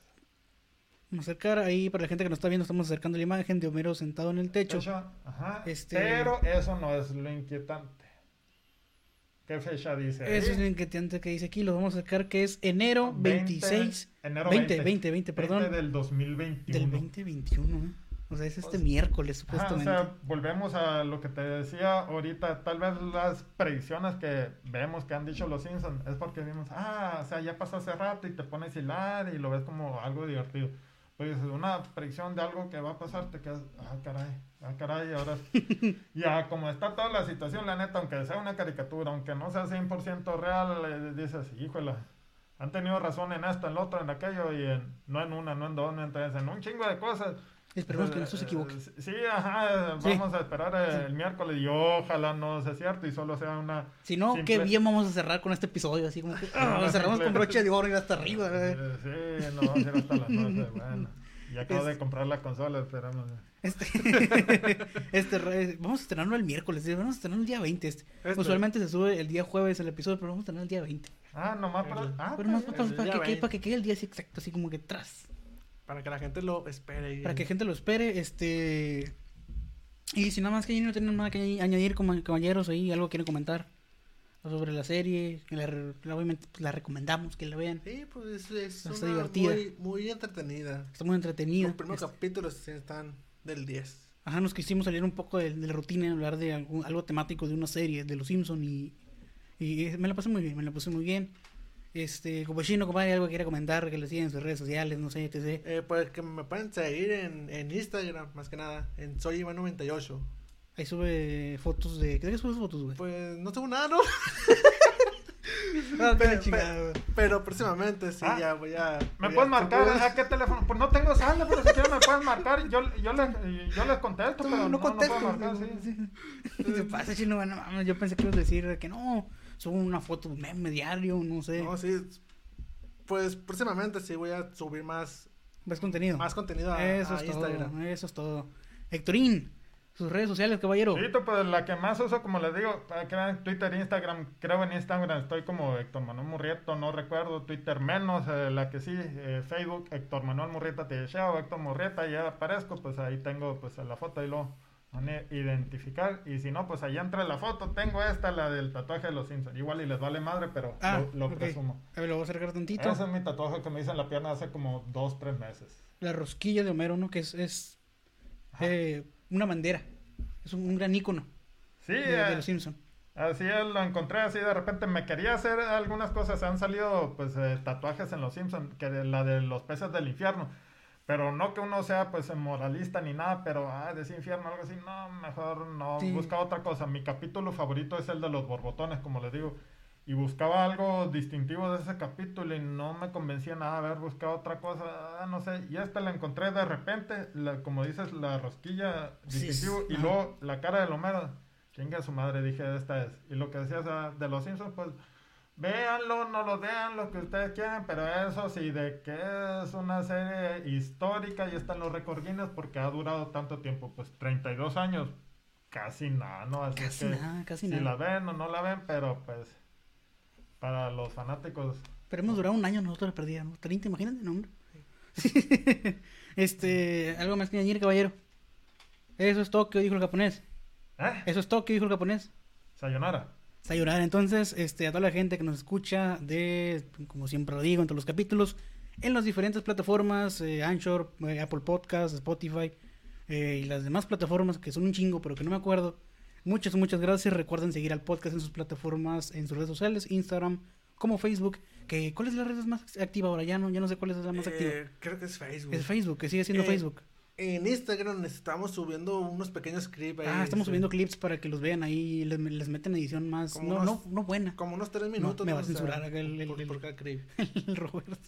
vamos a acercar ahí para la gente que nos está viendo, estamos acercando la imagen de Homero sentado en el techo. Fecha, ajá, Este- Pero eso no es lo inquietante. ¿Qué fecha dice? ahí? Eso es lo inquietante que dice aquí, lo vamos a sacar que es enero 26 enero 20, 20, 20, 20, perdón. 20 del 2021. del 2021. ¿eh? O sea, es este Pues, miércoles Ajá, o supuestamente. sea, volvemos a lo que te decía ahorita, tal vez las predicciones que vemos que han dicho los Simpsons es porque vimos, ah, o sea, ya pasó hace rato y te pones hilar y lo ves como algo divertido. Pues una predicción de algo que va a pasar, te quedas, ah, caray, ah, caray, ahora [LAUGHS] ya como está toda la situación, la neta, aunque sea una caricatura, aunque no sea 100% real, eh, dices, híjole, han tenido razón en esto, en lo otro, en aquello, y en- no en una, no en dos, no en tres, en un chingo de cosas. Esperemos que no se equivoque. eh, Sí, ajá, Sí. vamos a esperar el miércoles y ojalá no sea cierto y solo sea una... Si no, simple- qué bien vamos a cerrar con este episodio, así como que ah, Una cerramos simple- con broche de oro y hasta arriba. sí, no, va a ser hasta las 9, bueno. Y acabo de comprar la consola, esperamos. Este, [LAUGHS] este re- vamos a estrenarlo el miércoles, vamos a estrenarlo el día 20. Este. Este. Usualmente se sube el día jueves el episodio, pero vamos a estrenarlo el día 20. Ah, nomás para... El- Ah, Pero más pues, para, el para día que, quede- 20. para que quede el día así exacto, así como que tras. Para que la gente lo espere. y- Para que gente lo espere, este... Y si nada más que no tienen nada que añadir, como caballeros, ahí algo quieren comentar sobre la serie, que la, la- obviamente pues, la recomendamos, que la vean. Sí, pues es Está una divertida. Muy, muy entretenida. Está muy entretenida. Los primeros Este, capítulos están del 10. Ajá, nos quisimos salir un poco de, de la rutina, hablar de algún- algo temático de una serie, de los Simpsons y, y eh, me la pasé muy bien, me la pasé muy bien. Este, como chino, compadre, algo que quiera comentar, que le sigan en sus redes sociales, no sé, etc. Eh, pues que me pueden seguir en, en Instagram, más que nada, en Soy Iván 98. Ahí sube fotos de... ¿Qué subes fotos, güey? Pues no tengo nada, ¿no? Ah, qué pero, pero- próximamente sí, Ah, ya voy a. ¿Me voy puedes a- marcar? a- ¿A qué teléfono? Pues no tengo saldo, pero si quieres me puedes marcar. Yo, yo, les, yo les contesto, pero no, no puedo marcar, sí. ¿Qué te pasa, chino? Bueno, yo pensé que ibas a decir que no, subo una foto meme diario, no sé. No, sí. Pues próximamente sí voy a subir más, ¿Ves contenido? más contenido a, eso a es Instagram. todo, eso es todo. Hectorín, sus redes sociales, caballero. Sí, pues la que más uso, como les digo, para que vean Twitter, Instagram, creo en Instagram estoy como Héctor Manuel Murrieta, no recuerdo, Twitter menos, eh, la que sí, eh, Facebook, Héctor Manuel Murrieta te o Héctor Murrieta, ya aparezco, pues ahí tengo pues la foto y lo van a identificar, y si no, pues ahí entra la foto, tengo esta, la del tatuaje de los Simpsons, igual y les vale madre, pero Ah, lo, lo ok. presumo. A ver, lo voy a acercar tantito. Ese es mi tatuaje que me hice en la pierna hace como dos, tres meses. La rosquilla de Homero, ¿no? Que es, es eh, una bandera. Es un, un gran ícono Sí, de, de eh, los Simpsons. Así lo encontré así de repente. Me quería hacer algunas cosas. Han salido pues eh, tatuajes en los Simpsons, que de, la de los peces del infierno. Pero no que uno sea pues moralista ni nada, pero ah, de ese infierno algo así, no, mejor no, Sí. busca otra cosa. Mi capítulo favorito es el de los borbotones, como les digo. Y buscaba algo distintivo de ese capítulo y no me convencía nada haber buscado otra cosa, ah, no sé. Y esta la encontré de repente, la, como dices, la rosquilla Sí, distintivo y luego la cara de Homero. Chinga su madre, dije, esta es. Y lo que decías de los Simpsons, pues véanlo, no lo vean, lo que ustedes quieran, pero eso sí, de que es una serie histórica y está en los récord Guinness porque ha durado tanto tiempo, pues 32 años, casi nada, ¿no? Así Casi que nada, casi si nada. la ven o no la ven, pero pues para los fanáticos Pero hemos durado un año nosotros perdida, ¿no? 30, imagínate, no, hombre. [LAUGHS] este, algo más que añadir, caballero. Eso es todo que dijo el japonés. ¿Eh? Eso es todo que dijo el japonés. Sayonara. Sayonara. Entonces, este, a toda la gente que nos escucha de, como siempre lo digo, en todos los capítulos, en las diferentes plataformas, eh, Anchor, eh, Apple Podcasts, Spotify eh, y las demás plataformas que son un chingo, pero que no me acuerdo. Muchas, muchas gracias. Recuerden seguir al podcast en sus plataformas, en sus redes sociales, Instagram, como Facebook. Que, ¿Cuál es la red más activa ahora? Ya no, ya no sé cuál es la más activa. Eh, creo que es Facebook. Es Facebook, que sigue siendo Eh, Facebook. En Instagram estamos subiendo unos pequeños clips. ahí, Ah, estamos sí. subiendo clips para que los vean ahí y les, les meten edición más. No, unos- no, no buena. Como unos tres minutos. me va a censurar acá el- el- por, el- por cada clip. [LAUGHS] el Roberto.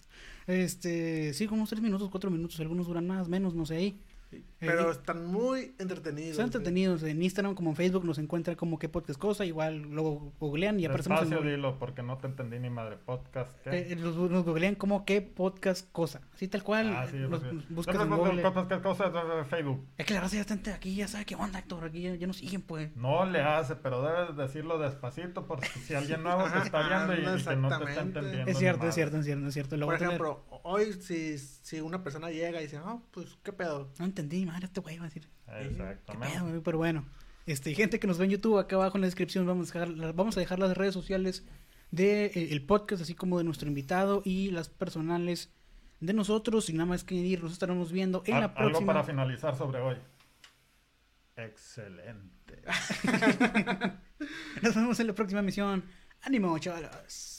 Este, sí, como unos 3 minutos, 4 minutos, algunos duran más, menos, no sé ahí. Pero Eh, están muy entretenidos. Están sí. entretenidos en Instagram como en Facebook nos encuentran como qué podcast cosa, igual luego googlean y aparecemos en Despacio dilo porque no te entendí ni madre podcast. ¿qué? eh, los, nos googlean como qué podcast cosa, así tal cual, Ah, sí, los- los buscas No, en Google. no, ¿Qué cosa de Facebook? Es que la raza ya está aquí, ya sabe qué onda, Héctor, aquí ya, ya nos siguen, pues. No le hace, pero debes decirlo despacito porque si alguien nuevo te está viendo y, y que no te está entendiendo. Es cierto, es cierto, es cierto, es cierto. Lo Por a tener- ejemplo, hoy si, si una persona llega y dice, ah, pues, ¿qué pedo? No entendí, madre, este güey va a decir. ¿Qué Exactamente. pedo, güey? Pero bueno, este, gente que nos ve en YouTube, acá abajo en la descripción vamos a dejar, vamos a dejar las redes sociales del de, eh, el podcast, así como de nuestro invitado y las personales de nosotros. Y nada más que añadir, nos estaremos viendo en Al- la Algo próxima. para finalizar sobre hoy. Excelente. [LAUGHS] Nos vemos en la próxima misión. ¡Ánimo, chavalos!